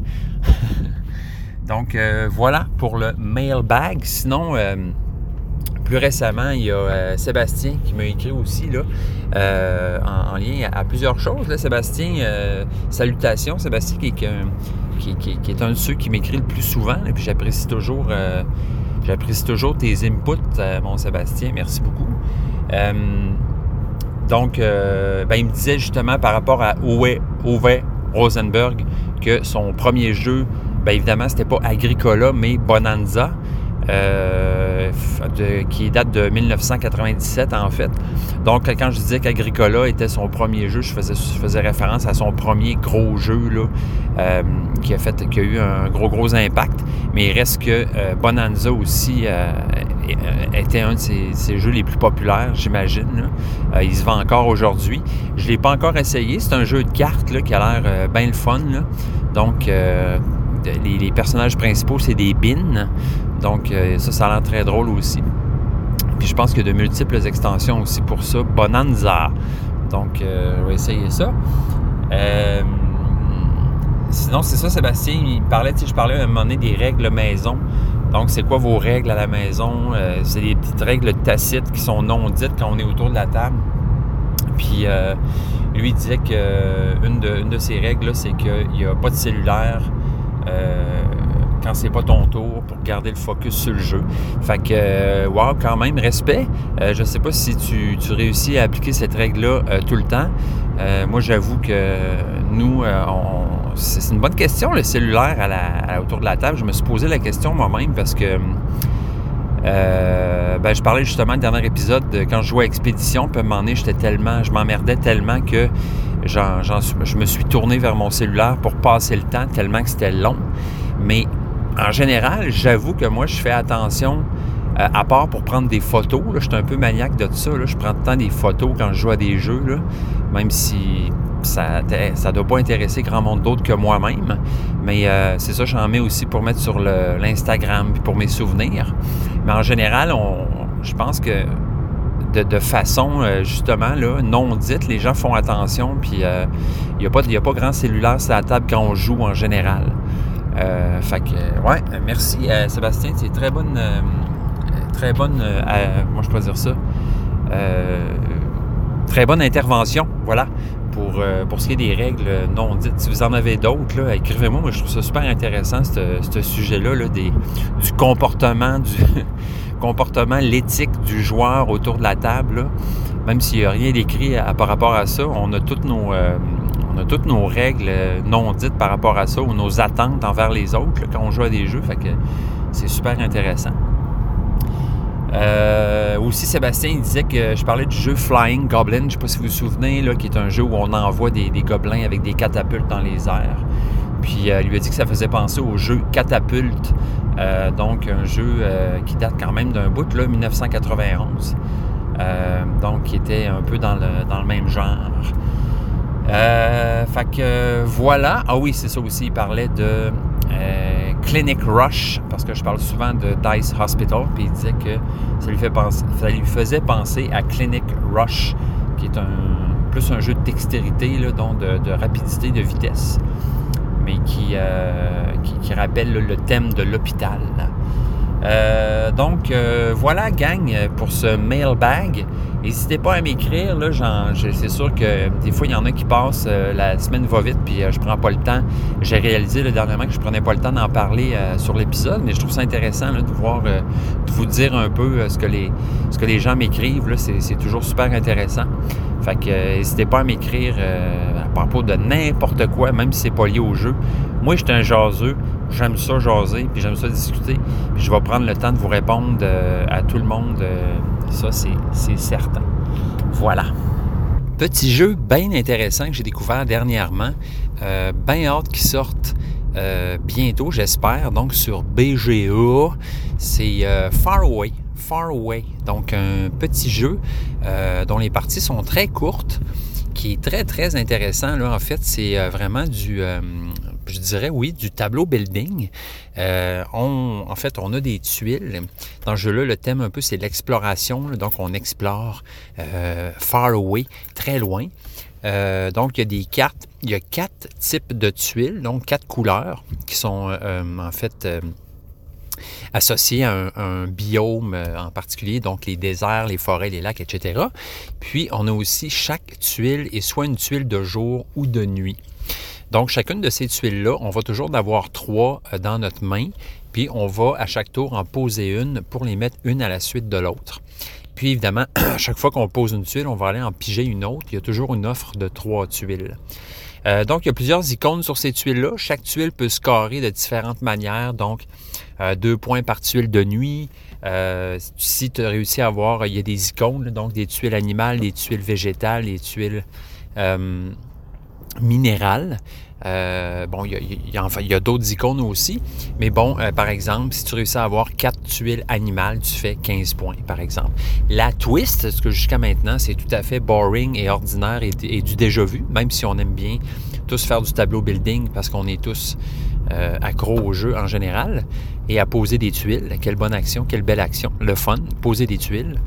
Donc, euh, voilà pour le mailbag. Sinon, euh, plus récemment, il y a euh, Sébastien qui m'a écrit aussi là, euh, en, en lien à, plusieurs choses. Sébastien, euh, salutations. Sébastien qui, qui- est un de ceux qui m'écrit le plus souvent. Et puis j'apprécie toujours, euh, j'apprécie toujours tes inputs, mon Sébastien. Merci beaucoup. Donc, ben, il me disait justement par rapport à Ove, Ove Rosenberg que son premier jeu, ben, évidemment, c'était pas Agricola, mais Bonanza, euh, qui date de 1997 en fait. Donc, quand je disais qu'Agricola était son premier jeu, je faisais, référence à son premier gros jeu là, euh, qui, a fait, qui a eu un gros, gros impact. Mais il reste que euh, Bonanza aussi était un de ses, jeux les plus populaires, j'imagine. il se vend encore aujourd'hui. Je ne l'ai pas encore essayé. C'est un jeu de cartes là, qui a l'air bien le fun. Donc, les, les personnages principaux, c'est des bins. Donc, euh, ça, ça a l'air très drôle aussi. Puis je pense qu'il y a de multiples extensions aussi pour ça. Bonanza. Donc, euh, je vais essayer ça. Euh, sinon, c'est ça, Sébastien, il parlait, je parlais à un moment donné des règles maison. Donc, c'est quoi vos règles à la maison? Euh, c'est des petites règles tacites qui sont non dites quand on est autour de la table. Puis, lui, il disait qu'une de, une de ses règles, c'est qu'il n'y a pas de cellulaire quand c'est pas ton tour pour garder le focus sur le jeu. Fait que, euh, wow, quand même, respect. Euh, je sais pas si tu, réussis à appliquer cette règle-là euh, tout le temps. Euh, moi, j'avoue que nous, c'est une bonne question, le cellulaire à la, autour de la table. Je me suis posé la question moi-même parce que ben, je parlais justement le dernier épisode de quand je jouais à Expédition, puis à un moment donné, j'étais tellement, je m'emmerdais tellement que j'en- j'en suis- je me suis tourné vers mon cellulaire pour passer le temps, tellement que c'était long. Mais en général, j'avoue que moi, je fais attention, euh, à part pour prendre des photos. Je suis un peu maniaque de ça. Je prends temps des photos quand je joue à des jeux, même si ça ne doit pas intéresser grand monde d'autre que moi-même. Mais euh, c'est ça, j'en mets aussi pour mettre sur l'Instagram pour mes souvenirs. Mais en général, je pense que de, façon euh, justement non dite, les gens font attention. Il n'y a, a pas grand cellulaire sur la table quand on joue en général. Euh, fait que, euh, ouais, euh, merci euh, Sébastien, c'est très bonne, très bonne, moi je peux dire ça, très bonne intervention, voilà, pour, pour ce qui est des règles non dites. Si vous en avez d'autres, écrivez-moi, moi je trouve ça super intéressant, ce sujet-là, là, des, du comportement, du comportement, l'éthique du joueur autour de la table, là. même s'il n'y a rien d'écrit à- par rapport à ça, on a toutes nos... on a toutes nos règles euh, non dites par rapport à ça ou nos attentes envers les autres quand on joue à des jeux. Fait que c'est super intéressant. Euh, aussi, Sébastien il disait que je parlais du jeu Flying Goblin. Je ne sais pas si vous vous souvenez, là, qui est un jeu où on envoie des, gobelins avec des catapultes dans les airs. Puis euh, il lui a dit que ça faisait penser au jeu Catapulte donc, un jeu qui date quand même d'un bout, là, 1991. Euh, donc, qui était un peu dans le même genre. Fait que voilà. Ah oui, c'est ça aussi. Il parlait de Clinic Rush, parce que je parle souvent de Dice Hospital, puis il disait que ça lui, fait penser, ça lui faisait penser à Clinic Rush, qui est un, plus un jeu de dextérité, donc de, rapidité, de vitesse mais qui, euh, qui, rappelle le thème de l'hôpital. Euh, donc, euh, voilà, gang, pour ce mailbag. N'hésitez pas à m'écrire. Là, c'est sûr que des fois, il y en a qui passent, la semaine va vite, puis je prends pas le temps. J'ai réalisé le dernièrement que je prenais pas le temps d'en parler sur l'épisode, mais je trouve ça intéressant de vous dire un peu ce, que les, ce que les gens m'écrivent. C'est toujours super intéressant. Fait que n'hésitez pas à m'écrire propos de n'importe quoi, même si c'est pas lié au jeu. Moi, je suis un jaseux. J'aime ça jaser, puis j'aime ça discuter. Puis je vais prendre le temps de vous répondre euh, à tout le monde. Euh, ça, c'est certain. Voilà. Petit jeu bien intéressant que j'ai découvert dernièrement. Euh, bien hâte qu'il sorte bientôt, j'espère. Donc sur BGA, c'est Far Away. Far Away. Donc un petit jeu dont les parties sont très courtes qui est très, très intéressant, là, en fait, c'est euh, vraiment du, euh, je dirais, oui, du tableau building. Euh, en fait, on a des tuiles. Dans ce jeu-là, le thème un peu, c'est l'exploration. Donc, on explore far away, très loin. donc, il y a des cartes. Il y a quatre types de tuiles, donc quatre couleurs qui sont en fait associés à un, biome euh, en particulier, donc les déserts, les forêts, les lacs, etc. Puis on a aussi chaque tuile est soit une tuile de jour ou de nuit. Donc chacune de ces tuiles-là, on va toujours en avoir trois euh, dans notre main, puis on va à chaque tour en poser une pour les mettre une à la suite de l'autre. Puis évidemment, à chaque fois qu'on pose une tuile, on va aller en piger une autre. Il y a toujours une offre de trois tuiles. Euh, donc, il y a plusieurs icônes sur ces tuiles-là. Chaque tuile peut se carrer de différentes manières. Donc, euh, deux points par tuile de nuit. Si tu as réussi à voir, il y a des icônes, donc des tuiles animales, des tuiles végétales, des tuiles minérales. Bon, il y a, d'autres icônes aussi. Mais bon, par exemple, si tu réussis à avoir quatre tuiles animales, tu fais 15 points, par exemple. La twist, ce que jusqu'à maintenant, c'est tout à fait boring et ordinaire et, et, du déjà vu, même si on aime bien tous faire du tableau building parce qu'on est tous euh, accro au jeu en général et à poser des tuiles. Quelle bonne action, quelle belle action. Le fun, poser des tuiles.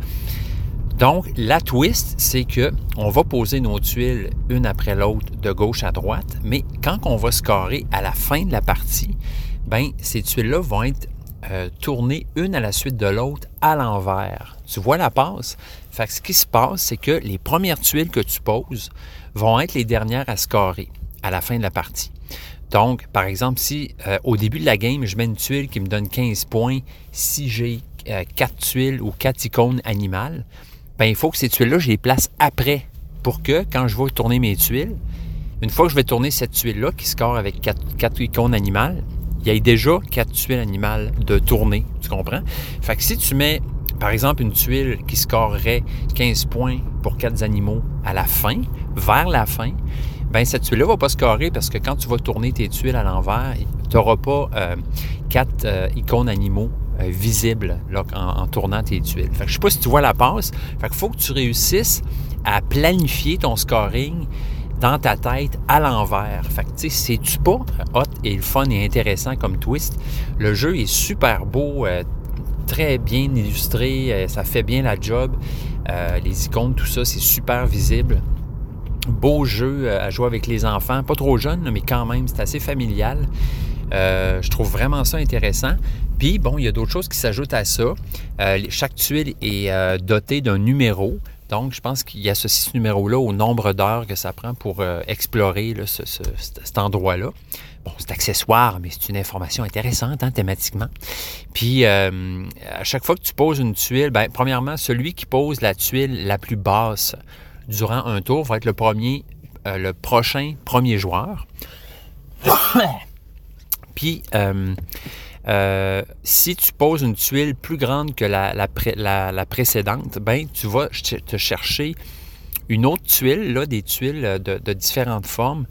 Donc, la twist, c'est que on va poser nos tuiles une après l'autre de gauche à droite, mais quand on va scorer à la fin de la partie, ben ces tuiles-là vont être euh, tournées une à la suite de l'autre à l'envers. Tu vois la passe? Fait que ce qui se passe, c'est que les premières tuiles que tu poses vont être les dernières à scorer à la fin de la partie. Donc, par exemple, si euh, au début de la game, je mets une tuile qui me donne 15 points, si j'ai euh, quatre 4 tuiles ou 4 icônes animales, ben, il faut que ces tuiles-là, je les place après pour que quand je vais tourner mes tuiles, une fois que je vais tourner cette tuile-là qui score avec 4, icônes animales, il y a déjà 4 tuiles animales de tourner. Tu comprends? Fait que si tu mets, par exemple, une tuile qui scorerait 15 points pour 4 animaux à la fin, vers la fin, ben cette tuile-là va pas se carrer parce que quand tu vas tourner tes tuiles à l'envers, tu n'auras pas euh, quatre euh, icônes animaux euh, visibles en, tournant tes tuiles. je ne sais pas si tu vois la passe. Fait faut que tu réussisses à planifier ton scoring dans ta tête à l'envers. Fait que, tu sais, c'est-tu pas hot et le fun et intéressant comme twist? Le jeu est super beau, très bien illustré, ça fait bien la job. les icônes, tout ça, c'est super visible beau jeu euh, à jouer avec les enfants, pas trop jeune, mais quand même, c'est assez familial. Euh, je trouve vraiment ça intéressant. Puis, bon, il y a d'autres choses qui s'ajoutent à ça. Euh, chaque tuile est dotée d'un numéro. Donc, je pense qu'il associe ce numéro-là au nombre d'heures que ça prend pour explorer cet endroit-là. Bon, c'est accessoire, mais c'est une information intéressante hein, thématiquement. Puis, à chaque fois que tu poses une tuile, bien, premièrement, celui qui pose la tuile la plus basse durant un tour va être le premier, euh, le prochain premier joueur. Puis, euh, euh, si tu poses une tuile plus grande que la, précédente, ben, tu vas te chercher une autre tuile, là, des tuiles de, différentes formes,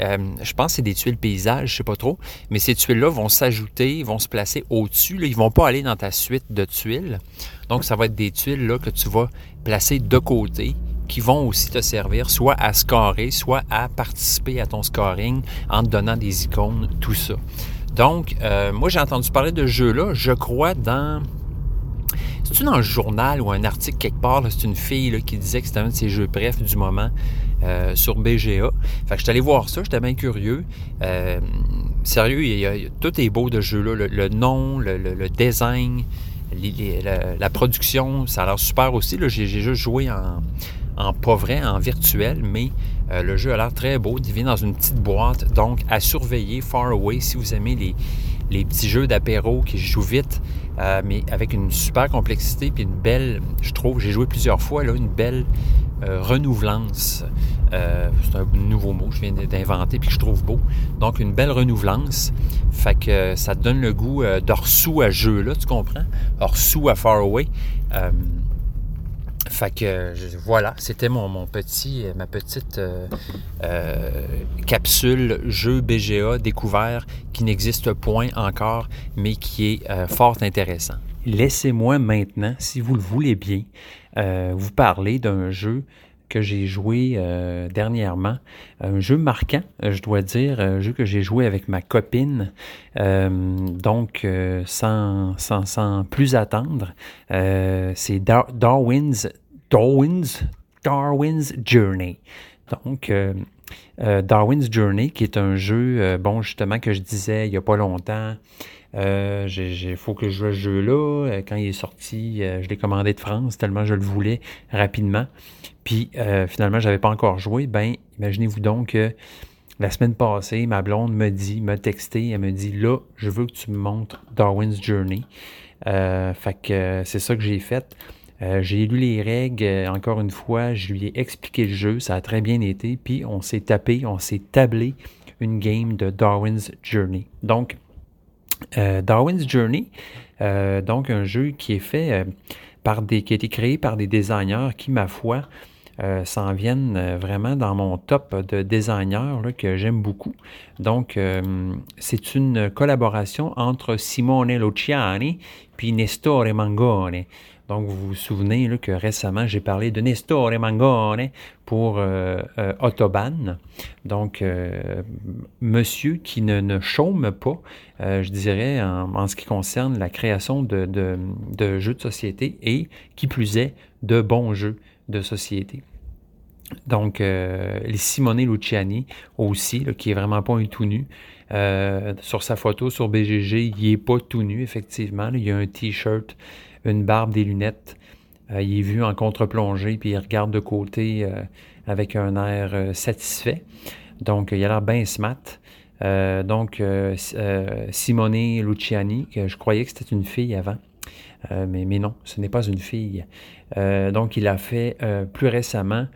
euh, je pense que c'est des tuiles paysages, je sais pas trop, mais ces tuiles-là vont s'ajouter, vont se placer au-dessus. Ils ne vont pas aller dans ta suite de tuiles. Donc, ça va être des tuiles là, que tu vas placer de côté qui vont aussi te servir soit à scorer, soit à participer à ton scoring en te donnant des icônes, tout ça. Donc, euh, moi, j'ai entendu parler de ce jeu-là, je crois, dans c'est-tu dans le journal ou un article quelque part? C'est une fille qui disait que c'était un de ses jeux brefs du moment euh, sur BGA. Fait que je suis allé voir ça, j'étais bien curieux. Euh, sérieux, tout est beau de jeu-là. Le, nom, le, design, la, production, ça a l'air super aussi. J'ai juste joué en, en pas vrai, en virtuel, mais euh, le jeu a l'air très beau. Il vient dans une petite boîte, donc à surveiller Far Away si vous aimez les, les petits jeux d'apéro qui jouent vite, euh, mais avec une super complexité puis une belle, je trouve, j'ai joué plusieurs fois, là, une belle euh, renouvelance. C'est un nouveau mot que je viens d'inventer puis que je trouve beau. Donc, une belle renouvelance. Fait que ça donne le goût d'Orsou à jeu, là, tu comprends? Orsou à Far Away. Fait que voilà, c'était mon, petit, ma petite euh, euh, capsule jeu BGA découvert qui n'existe point encore, mais qui est euh, fort intéressant. Laissez-moi maintenant, si vous le voulez bien, vous parler d'un jeu que j'ai joué dernièrement. Un jeu marquant, je dois dire, un jeu que j'ai joué avec ma copine. donc, sans, plus attendre, c'est Darwin's Darwin's, Darwin's Journey. Donc, euh, euh, Darwin's Journey, qui est un jeu, euh, bon, justement, que je disais il n'y a pas longtemps. Il faut que je joue à ce jeu-là. Quand il est sorti, je l'ai commandé de France tellement je le voulais rapidement. Puis finalement, je n'avais pas encore joué. Ben, imaginez-vous donc que la semaine passée, ma blonde me dit, m'a texté, elle me dit là, je veux que tu me montres Darwin's Journey. fait que c'est ça que j'ai fait. Euh, j'ai lu les règles, euh, encore une fois, je lui ai expliqué le jeu, ça a très bien été, puis on s'est tapé, on s'est tablé une game de Darwin's Journey. Donc, euh, Darwin's Journey, donc un jeu qui est fait par des, qui a été créé par des designers qui, ma foi, s'en viennent vraiment dans mon top de designers que j'aime beaucoup. Donc, c'est une collaboration entre Simone Luciani puis Nestore Mangone. Donc, vous vous souvenez que récemment, j'ai parlé de Nestor Mangone pour euh, euh, Autobahn. Donc, euh, monsieur qui ne, chôme pas, je dirais, en, ce qui concerne la création de, jeux de société et, qui plus est, de bons jeux de société. Donc, Simone Luciani aussi, qui est vraiment pas un tout nu. sur sa photo sur BGG, il n'est pas tout nu, effectivement. il y a un T-shirt une barbe, des lunettes. Euh, il est vu en contre-plongée, puis il regarde de côté euh, avec un air euh, satisfait. Donc, il a l'air bien smart. donc, Simone Luciani, que je croyais que c'était une fille avant, mais, mais, non, ce n'est pas une fille. donc, il a fait plus récemment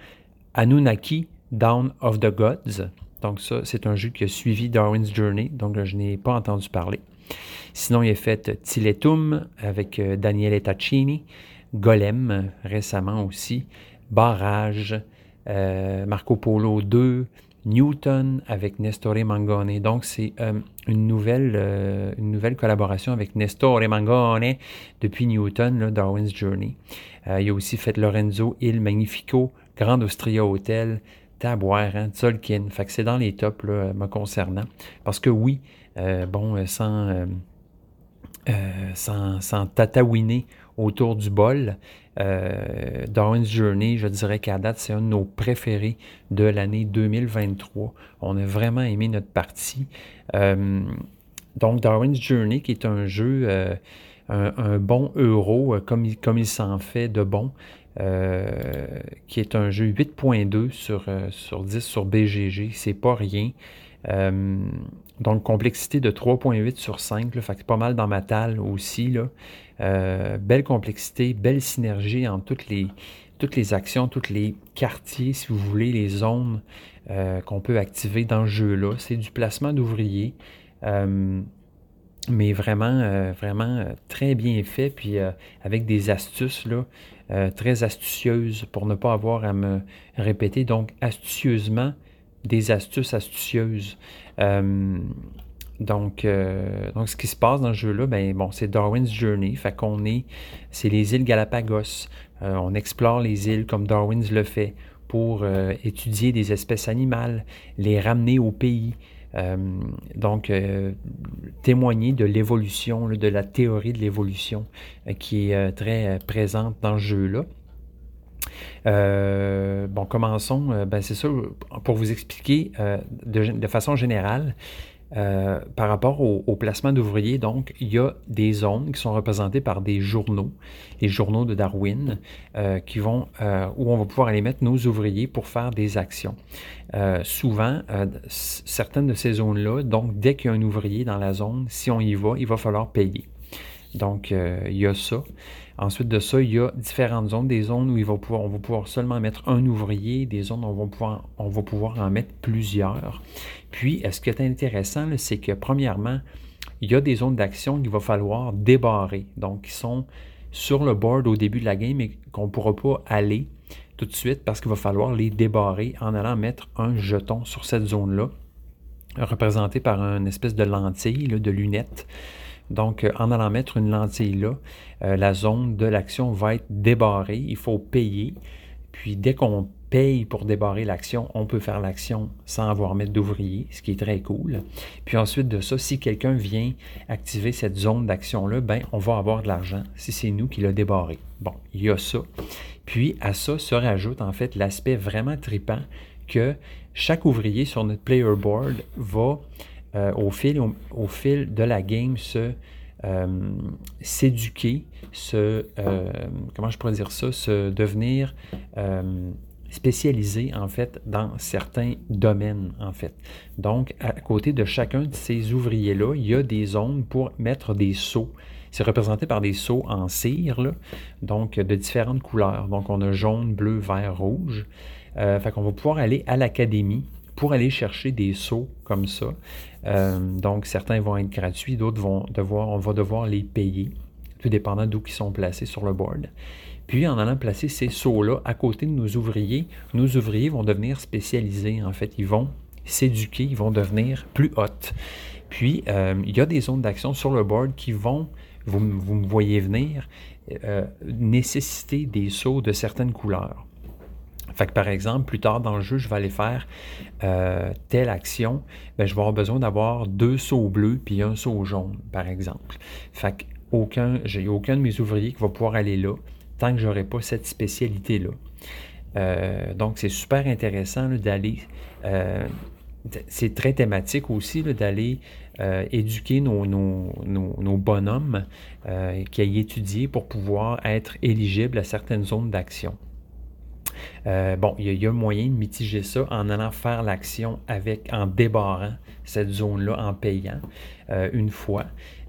Anunnaki, Down of the Gods. Donc, ça, c'est un jeu qui a suivi Darwin's Journey, donc je n'ai pas entendu parler. Sinon, il a fait Tiletum avec euh, Daniele Taccini, Golem récemment aussi, Barrage, euh, Marco Polo 2, Newton avec Nestore Mangone. Donc, c'est euh, une, nouvelle, une nouvelle collaboration avec Nestore Mangone depuis Newton, Darwin's Journey. il a aussi fait Lorenzo Il Magnifico, Grand Austria Hotel, Taboire, hein, Tzolkin. Fait que c'est dans les tops me concernant. Parce que oui, bon, sans euh, sans, sans, tatouiner autour du bol. Euh, Darwin's Journey, je dirais qu'à date, c'est un de nos préférés de l'année 2023. On a vraiment aimé notre partie. Euh, donc, Darwin's Journey, qui est un jeu, un, bon euro, comme il, comme il s'en fait de bon, qui est un jeu 8.2 sur, sur 10 sur BGG. C'est pas rien. Donc, complexité de 3.8 sur 5, là, fait pas mal dans ma talle aussi. Euh, belle complexité, belle synergie entre toutes les, actions, tous les quartiers, si vous voulez, les zones euh, qu'on peut activer dans ce jeu-là. C'est du placement d'ouvriers, euh, mais vraiment, vraiment très bien fait, puis avec des astuces très astucieuses pour ne pas avoir à me répéter. Donc, astucieusement des astuces astucieuses. Donc, donc, ce qui se passe dans le jeu-là, ben, bon, c'est Darwin's Journey. Fait qu'on est, c'est les îles Galapagos. on explore les îles comme Darwin's le fait pour étudier des espèces animales, les ramener au pays, euh, donc, euh, témoigner de l'évolution, de la théorie de l'évolution euh, qui est très présente dans le jeu-là. Bon, commençons. ben, c'est ça, pour vous expliquer de, façon générale, euh, par rapport au, placement d'ouvriers, donc, il y a des zones qui sont représentées par des journaux, les journaux de Darwin, euh, qui vont, euh, où on va pouvoir aller mettre nos ouvriers pour faire des actions. souvent, certaines de ces zones-là, donc, dès qu'il y a un ouvrier dans la zone, si on y va, il va falloir payer. Donc, il y a ça. Ensuite de ça, il y a différentes zones, des zones où il va pouvoir, on va pouvoir seulement mettre un ouvrier, des zones où on va pouvoir, on va pouvoir en mettre plusieurs. Puis, ce qui est intéressant, c'est que premièrement, il y a des zones d'action qu'il va falloir débarrer, donc qui sont sur le board au début de la game et qu'on ne pourra pas aller tout de suite parce qu'il va falloir les débarrer en allant mettre un jeton sur cette zone-là, représenté par une espèce de lentille, de lunette. Donc, euh, en allant mettre une lentille là, euh, la zone de l'action va être débarrée. Il faut payer. Puis, dès qu'on paye pour débarrer l'action, on peut faire l'action sans avoir mettre d'ouvrier, ce qui est très cool. Puis ensuite de ça, si quelqu'un vient activer cette zone d'action-là, ben, on va avoir de l'argent si c'est nous qui l'a débarré. Bon, il y a ça. Puis à ça se rajoute en fait l'aspect vraiment tripant que chaque ouvrier sur notre player board va euh, au, fil, de la game se euh, s'éduquer, se euh, comment je pourrais dire ça, se devenir spécialisé en fait dans certains domaines en fait. Donc à côté de chacun de ces ouvriers là, il y a des zones pour mettre des seaux. C'est représenté par des seaux en cire, donc de différentes couleurs. Donc on a jaune, bleu, vert, rouge. fait qu'on va pouvoir aller à l'académie pour aller chercher des sauts comme ça. Euh, donc, certains vont être gratuits, d'autres vont devoir, on va devoir les payer, tout dépendant d'où ils sont placés sur le board. Puis, en allant placer ces sauts-là à côté de nos ouvriers, nos ouvriers vont devenir spécialisés. En fait, ils vont s'éduquer, ils vont devenir plus hauts. Puis, euh, il y a des zones d'action sur le board qui vont, vous, me voyez venir, euh, nécessiter des sauts de certaines couleurs. Fait que par exemple, plus tard dans le jeu, je vais aller faire euh, telle action, ben, je vais avoir besoin d'avoir deux sauts bleus puis un saut jaune, par exemple. Fait que aucun, aucun de mes ouvriers qui va pouvoir aller là tant que je n'aurai pas cette spécialité-là. Euh, donc, c'est super intéressant d'aller. Euh, c'est très thématique aussi d'aller éduquer nos, nos, nos bonhommes qui aillent étudier pour pouvoir être éligibles à certaines zones d'action. Euh, bon, il y, a moyen de mitiger ça en allant faire l'action avec, en débarrant cette zone-là, en payant euh, une fois.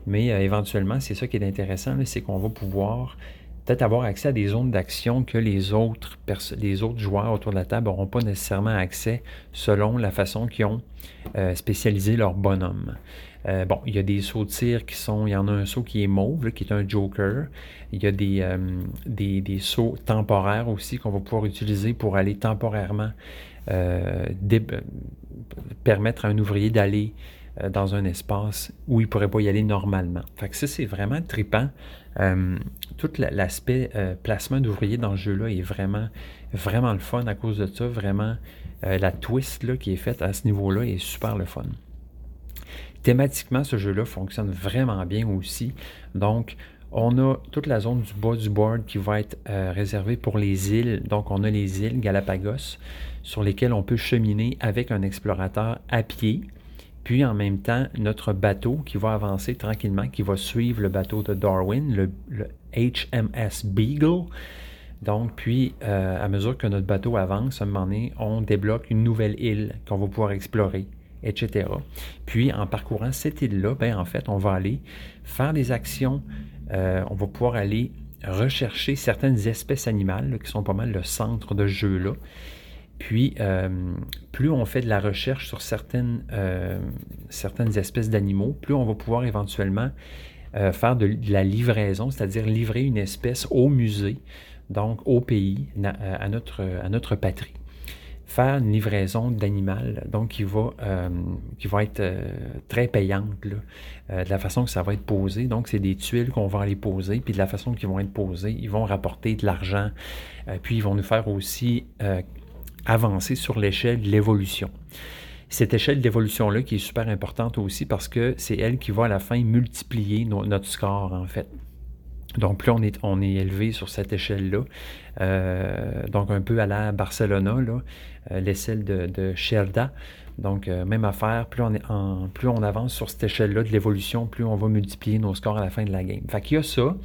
Mais euh, éventuellement, c'est ça qui est intéressant, c'est qu'on va pouvoir peut-être avoir accès à des zones d'action que les autres, les autres joueurs autour de la table n'auront pas nécessairement accès selon la façon qu'ils ont spécialisé leur bonhomme. Euh, bon, il y a des sauts de tir qui sont. Il y en a un saut qui est mauve, qui est un joker. Il y a des, euh, des, des, sauts temporaires aussi qu'on va pouvoir utiliser pour aller temporairement euh, permettre à un ouvrier d'aller dans un espace où il ne pourrait pas y aller normalement. Fait que ça, c'est vraiment tripant. tout l'aspect placement d'ouvriers dans ce jeu-là est vraiment, vraiment le fun à cause de ça. Vraiment, la twist là, qui est faite à ce niveau-là est super le fun. Thématiquement, ce jeu-là fonctionne vraiment bien aussi. Donc, on a toute la zone du bas du board qui va être euh, réservée pour les îles. Donc, on a les îles Galapagos sur lesquelles on peut cheminer avec un explorateur à pied. Puis, en même temps, notre bateau qui va avancer tranquillement, qui va suivre le bateau de Darwin, le, HMS Beagle. Donc, puis, euh, à mesure que notre bateau avance, à un moment donné, on débloque une nouvelle île qu'on va pouvoir explorer etc. Puis en parcourant cette île-là, ben, en fait, on va aller faire des actions, euh, on va pouvoir aller rechercher certaines espèces animales qui sont pas mal le centre de jeu-là. Puis, euh, plus on fait de la recherche sur certaines, euh, espèces d'animaux, plus on va pouvoir éventuellement faire de, la livraison, c'est-à-dire livrer une espèce au musée, donc au pays, à notre patrie. Faire une livraison d'animal, donc qui va, euh, qui va être euh, très payante là, de la façon que ça va être posé. Donc, c'est des tuiles qu'on va aller poser, puis de la façon qu'ils vont être posées, ils vont rapporter de l'argent, puis ils vont nous faire aussi avancer sur l'échelle de l'évolution. Cette échelle d'évolution-là qui est super importante aussi parce que c'est elle qui va à la fin multiplier notre score en fait. Donc, plus on est, élevé sur cette échelle-là, euh, donc un peu à la Barcelona, euh, l'échelle de, de Sherda. Donc, euh, même affaire, plus on, est en, plus on avance sur cette échelle-là de l'évolution, plus on va multiplier nos scores à la fin de la game. Fait qu'il y a ça,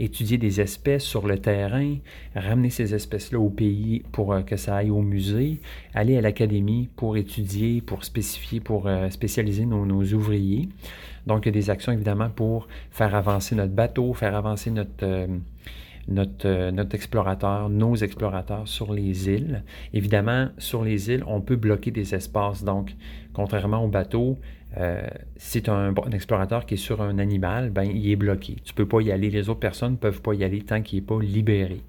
étudier des espèces sur le terrain, ramener ces espèces-là au pays pour que ça aille au musée, aller à l'académie pour étudier, pour spécifier, pour spécialiser nos ouvriers. Donc, il y a des actions évidemment pour faire avancer notre bateau, faire avancer notre, euh, euh, notre, explorateur, nos explorateurs sur les îles. Évidemment, sur les îles, on peut bloquer des espaces. Donc, contrairement au bateau, euh, si tu un, explorateur qui est sur un animal, ben, il est bloqué. Tu ne peux pas y aller. Les autres personnes ne peuvent pas y aller tant qu'il n'est pas libéré.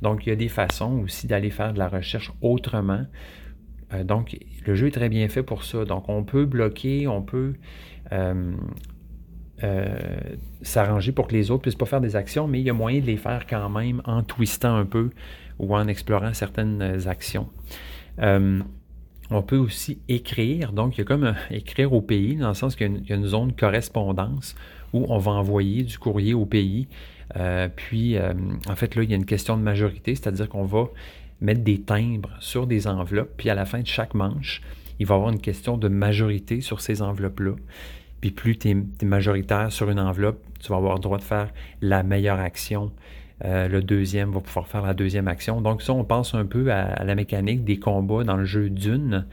Donc, il y a des façons aussi d'aller faire de la recherche autrement. donc, le jeu est très bien fait pour ça. Donc, on peut bloquer, on peut euh, euh, s'arranger pour que les autres puissent pas faire des actions, mais il y a moyen de les faire quand même en twistant un peu ou en explorant certaines actions. Euh, on peut aussi écrire, donc il y a comme écrire au pays, dans le sens qu'il y, a une zone correspondance où on va envoyer du courrier au pays. puis, en fait, là, il y a une question de majorité, c'est-à-dire qu'on va mettre des timbres sur des enveloppes, puis à la fin de chaque manche, il va y avoir une question de majorité sur ces enveloppes-là. Puis plus tu es, majoritaire sur une enveloppe, tu vas avoir le droit de faire la meilleure action. Euh, le deuxième va pouvoir faire la deuxième action. Donc ça, on pense un peu à, la mécanique des combats dans le jeu d'une.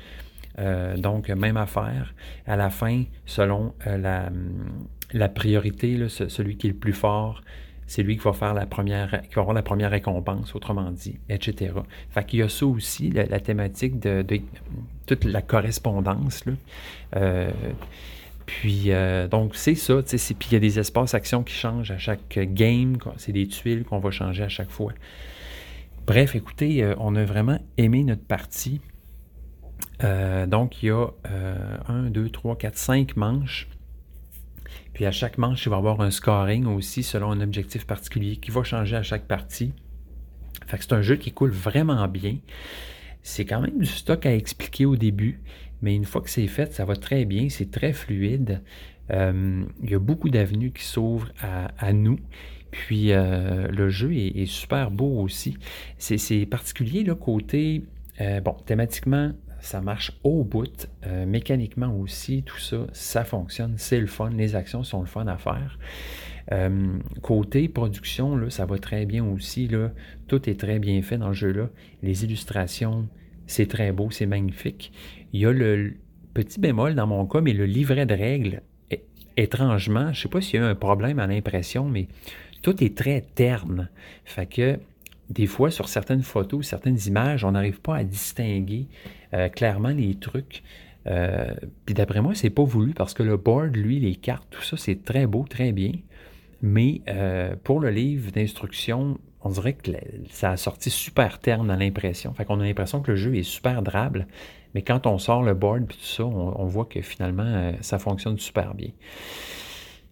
Euh, donc, même affaire. À la fin, selon euh, la, la, priorité, celui qui est le plus fort, c'est lui qui va faire la première, qui va avoir la première récompense, autrement dit, etc. Fait qu'il y a ça aussi, la, thématique de, toute la correspondance. Puis, euh, donc, c'est ça. Puis, il y a des espaces actions qui changent à chaque game. C'est des tuiles qu'on va changer à chaque fois. Bref, écoutez, euh, on a vraiment aimé notre partie. Euh, donc, il y a 1, 2, 3, 4, 5 manches. Puis à chaque manche, il va y avoir un scoring aussi selon un objectif particulier qui va changer à chaque partie. Fait que c'est un jeu qui coule vraiment bien. C'est quand même du stock à expliquer au début. Mais une fois que c'est fait, ça va très bien, c'est très fluide. Euh, il y a beaucoup d'avenues qui s'ouvrent à, nous. Puis euh, le jeu est, super beau aussi. C'est particulier le côté, euh, bon, thématiquement, ça marche au bout, mécaniquement aussi, tout ça, ça fonctionne, c'est le fun, les actions sont le fun à faire. côté production, là, ça va très bien aussi. Tout est très bien fait dans le jeu-là. Les illustrations, c'est très beau, c'est magnifique. Il y a le petit bémol dans mon cas, mais le livret de règles, étrangement, je ne sais pas s'il y a un problème à l'impression, mais tout est très terne. Fait que des fois, sur certaines photos, certaines images, on n'arrive pas à distinguer euh, clairement les trucs. Euh, puis d'après moi, c'est pas voulu parce que le board, lui, les cartes, tout ça, c'est très beau, très bien. Mais euh, pour le livre d'instruction, on dirait que ça a sorti super terne à l'impression. Fait qu'on a l'impression que le jeu est super drable. Mais quand on sort le board et tout ça, on, voit que finalement, euh, ça fonctionne super bien.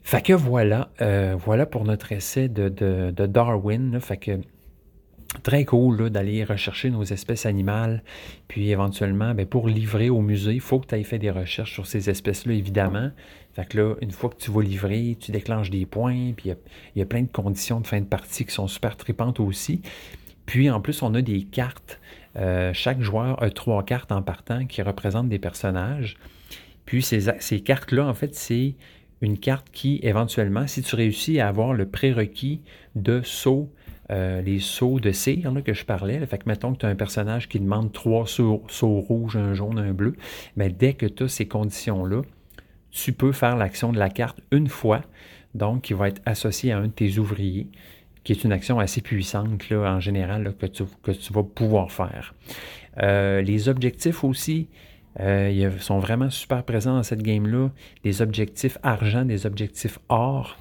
Fait que voilà, euh, voilà pour notre essai de, Darwin. Fait que très cool d'aller rechercher nos espèces animales. Puis éventuellement, ben, pour livrer au musée, il faut que tu aies fait des recherches sur ces espèces-là, évidemment. Fait que là, une fois que tu vas livrer, tu déclenches des points. Puis il y, a plein de conditions de fin de partie qui sont super tripantes aussi. Puis en plus, on a des cartes euh, chaque joueur a trois cartes en partant qui représentent des personnages. Puis ces, cartes-là, en fait, c'est une carte qui, éventuellement, si tu réussis à avoir le prérequis de saut, euh, les sauts de cire que je parlais, fait que mettons que tu as un personnage qui demande trois sauts, rouges, un jaune, un bleu, mais dès que tu as ces conditions-là, tu peux faire l'action de la carte une fois, donc qui va être associée à un de tes ouvriers qui est une action assez puissante en général que, tu, que, vas pouvoir faire. Euh, les objectifs aussi euh, ils sont vraiment super présents dans cette game-là. Des objectifs argent, des objectifs or,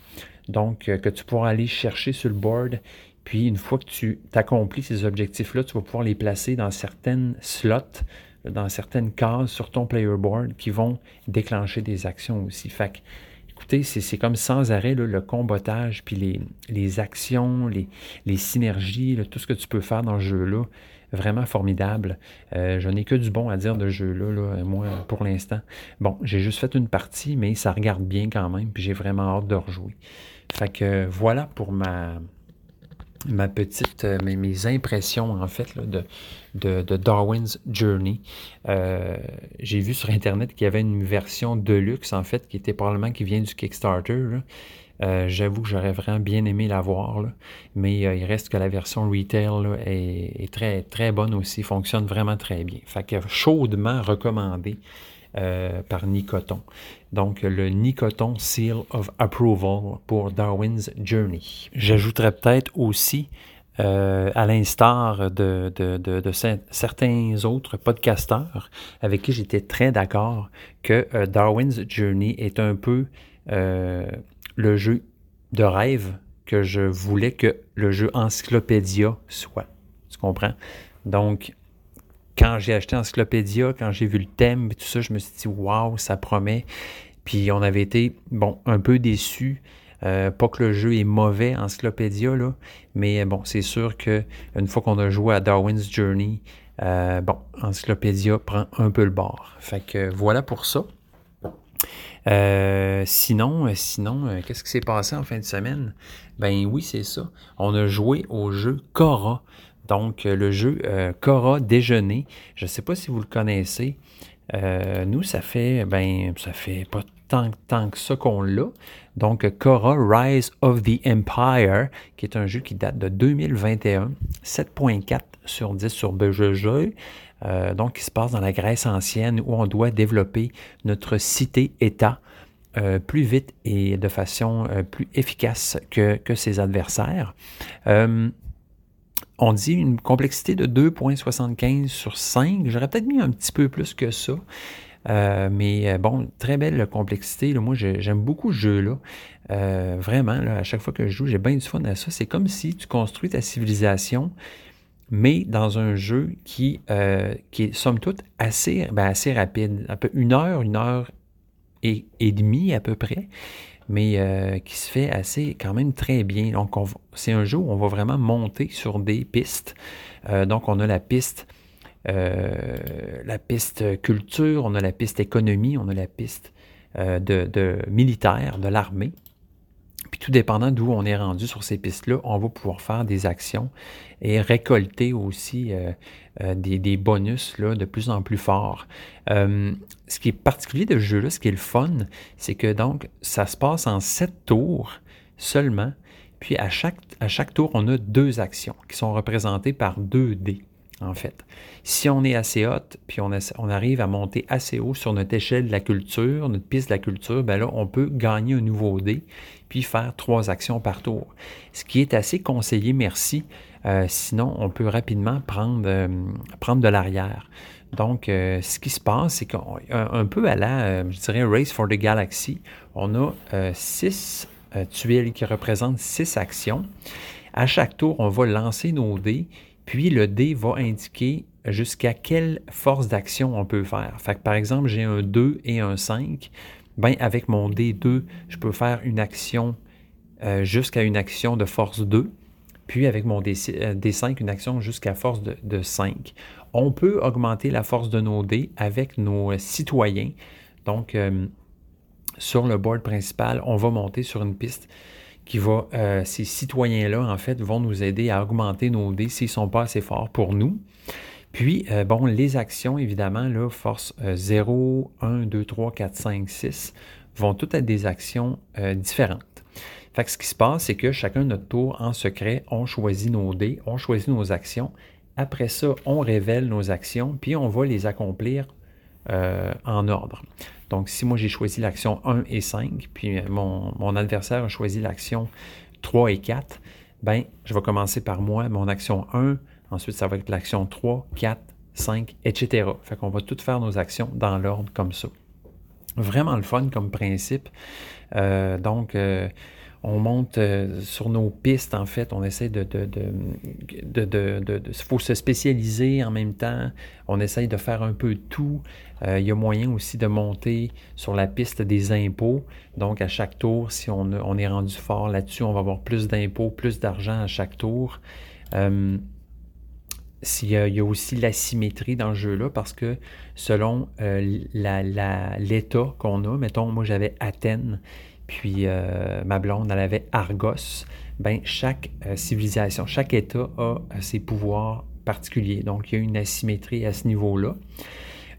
donc euh, que tu pourras aller chercher sur le board. Puis une fois que tu accomplis ces objectifs-là, tu vas pouvoir les placer dans certaines slots, dans certaines cases sur ton player board qui vont déclencher des actions aussi. Fait que, c'est comme sans arrêt le combotage, puis les, actions, les, les synergies, tout ce que tu peux faire dans ce jeu-là vraiment formidable. Euh, je n'ai que du bon à dire de ce jeu-là, là, moi, pour l'instant. Bon, j'ai juste fait une partie, mais ça regarde bien quand même, puis j'ai vraiment hâte de rejouer. Fait que voilà pour ma, ma petite, euh, mes, impressions en fait de, de, Darwin's Journey. Euh, j'ai vu sur Internet qu'il y avait une version de luxe en fait qui était probablement qui vient du Kickstarter. Euh, j'avoue que j'aurais vraiment bien aimé l'avoir, mais euh, il reste que la version retail est, très, très bonne aussi, fonctionne vraiment très bien. Fait que chaudement recommandé euh, par Nicoton. Donc, le Nicoton Seal of Approval pour Darwin's Journey. J'ajouterais peut-être aussi à l'instar de, de, certains autres podcasteurs avec qui j'étais très d'accord que Darwin's Journey est un peu le jeu de rêve que je voulais que le jeu Encyclopédia soit. Tu comprends? Donc, quand j'ai acheté Encyclopédia, quand j'ai vu le thème tout ça, je me suis dit, waouh, ça promet. Puis on avait été, bon, un peu déçus. Euh, pas que le jeu est mauvais, Encyclopédia, là, mais bon, c'est sûr qu'une fois qu'on a joué à Darwin's Journey, euh, bon, Encyclopédia prend un peu le bord. Fait que voilà pour ça. Euh, sinon, euh, sinon euh, qu'est-ce qui s'est passé en fin de semaine? Ben oui, c'est ça. On a joué au jeu Cora. Donc, le jeu Cora Déjeuner. Je ne sais pas si vous le connaissez. nous, ça fait, ben, ça fait pas tant, tant que ça qu'on l'a. Donc, Cora Rise of the Empire, qui est un jeu qui date de 2021, 7.4 sur 10 sur BGG. Euh, donc qui se passe dans la Grèce ancienne où on doit développer notre cité-État euh, plus vite et de façon euh, plus efficace que, que ses adversaires. On dit une complexité de 2.75 sur 5. J'aurais peut-être mis un petit peu plus que ça. mais bon, très belle complexité. Moi, j'aime beaucoup ce jeu-là. vraiment, à chaque fois que je joue, j'ai bien du fun à ça. C'est comme si tu construis ta civilisation mais dans un jeu qui, euh, qui est somme toute assez, ben, assez rapide. Un peu une heure, une heure et, demie à peu près, mais euh, qui se fait assez quand même très bien. Donc c'est un jeu où on va vraiment monter sur des pistes. Euh, donc on a la piste, la piste culture, on a la piste économie, on a la piste de militaire, de l'armée. Tout dépendant d'où on est rendu sur ces pistes-là, on va pouvoir faire des actions et récolter aussi euh, euh, des, bonus de plus en plus forts. Euh, ce qui est particulier de ce jeu-là, ce qui est le fun, c'est que donc ça se passe en sept tours seulement. Puis à chaque, à chaque tour, on a deux actions qui sont représentées par deux dés en fait. Si on est assez haute, puis on, arrive à monter assez haut sur notre échelle de la culture, notre piste de la culture, ben là, on peut gagner un nouveau dé, puis faire trois actions par tour. Ce qui est assez conseillé, merci. Euh, sinon, on peut rapidement prendre, euh, de l'arrière. Donc, euh, ce qui se passe, c'est qu'un peu à la, je dirais, Race for the Galaxy, on a six tuiles qui représentent six actions. À chaque tour, on va lancer nos dés puis le dé va indiquer jusqu'à quelle force d'action on peut faire. Fait que, par exemple, j'ai un 2 et un 5. Ben, avec mon D2, je peux faire une action euh, jusqu'à une action de force 2. Puis avec mon D5, euh, une action jusqu'à force de, 5. On peut augmenter la force de nos dés avec nos citoyens. Donc, euh, sur le board principal, on va monter sur une piste qui va, euh, ces citoyens-là, en fait, vont nous aider à augmenter nos dés s'ils ne sont pas assez forts pour nous. Puis, euh, bon, les actions, évidemment, là, force 0, 1, 2, 3, 4, 5, 6, vont toutes être des actions euh, différentes. Fait ce qui se passe, c'est que chacun de notre tour, en secret, on choisit nos dés, on choisit nos actions. Après ça, on révèle nos actions, puis on va les accomplir en ordre. Donc, si moi j'ai choisi l'action 1 et 5, puis mon, adversaire a choisi l'action 3 et 4, ben, je vais commencer par moi, mon action 1, ensuite ça va être l'action 3, 4, 5, etc. Fait qu'on va toutes faire nos actions dans l'ordre comme ça. Vraiment le fun comme principe. Euh, donc, euh, on monte euh, sur nos pistes, en fait. On essaie de... de, faut se spécialiser en même temps. On essaye de faire un peu tout. Euh, il y a moyen aussi de monter sur la piste des impôts. Donc, à chaque tour, si on, on est rendu fort là-dessus, on va avoir plus d'impôts, plus d'argent à chaque tour. Euh, il y, a, aussi l'asymétrie dans le jeu-là parce que selon l'État qu'on a, mettons, moi j'avais Athènes puis euh, ma blonde, elle avait Argos. Ben, chaque euh, civilisation, chaque État a euh, ses pouvoirs particuliers. Donc, il y a une asymétrie à ce niveau-là.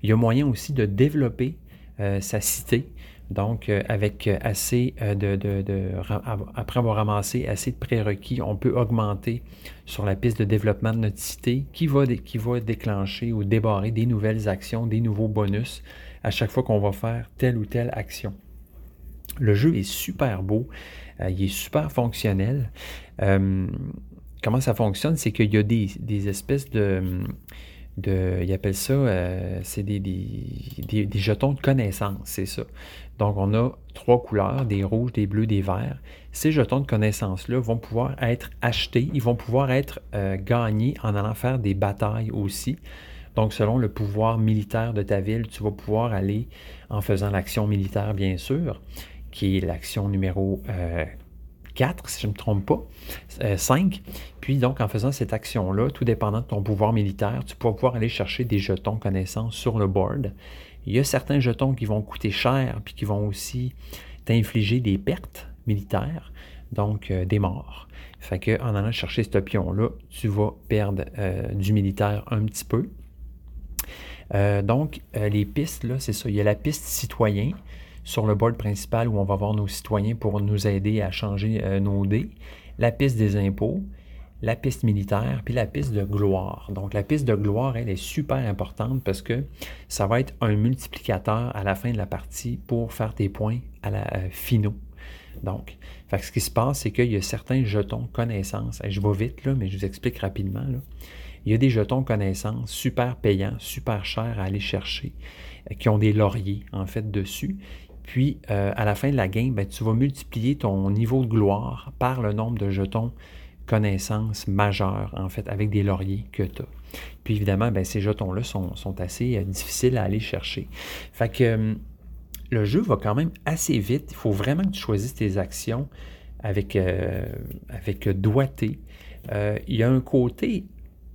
Il y a moyen aussi de développer sa cité. Donc, avec assez de, Après avoir ramassé assez de prérequis, on peut augmenter sur la piste de développement de notre cité qui va, qui va déclencher ou débarrer des nouvelles actions, des nouveaux bonus à chaque fois qu'on va faire telle ou telle action. Le jeu est super beau, euh, il est super fonctionnel. Euh, comment ça fonctionne? C'est qu'il y a des, espèces de, de, ils appellent ça, euh, c'est des, des, jetons de connaissance, c'est ça. Donc, on a trois couleurs, des rouges, des bleus, des verts. Ces jetons de connaissance-là vont pouvoir être achetés, ils vont pouvoir être gagnés en allant faire des batailles aussi. Donc, selon le pouvoir militaire de ta ville, tu vas pouvoir aller en faisant l'action militaire, bien sûr qui est l'action numéro 4, euh, si je ne me trompe pas, 5. Euh, Puis donc, en faisant cette action-là, tout dépendant de ton pouvoir militaire, tu vas pouvoir aller chercher des jetons connaissances sur le board. Il y a certains jetons qui vont coûter cher, puis qui vont aussi t'infliger des pertes militaires, donc euh, des morts. Fait que en allant chercher ce pion-là, tu vas perdre du militaire un petit peu. donc, les pistes, là, c'est ça. Il y a la piste citoyen, sur le board principal où on va voir nos citoyens pour nous aider à changer euh, nos dés, la piste des impôts, la piste militaire, puis la piste de gloire. Donc la piste de gloire, elle est super importante parce que ça va être un multiplicateur à la fin de la partie pour faire tes points à la euh, finaux. Donc, ce qui se passe, c'est qu'il y a certains jetons connaissances. je vais vite, là, mais je vous explique rapidement. Il y a des jetons connaissances super payants, super chers à aller chercher, euh, qui ont des lauriers, en fait, dessus. Puis, euh, à la fin de la game, ben, tu vas multiplier ton niveau de gloire par le nombre de jetons connaissances majeures, en fait, avec des lauriers que tu as. Puis, évidemment, ben, ces jetons-là sont, assez euh, difficiles à aller chercher. Fait que euh, le jeu va quand même assez vite. Il faut vraiment que tu choisisses tes actions avec, avec doigté. il y a un côté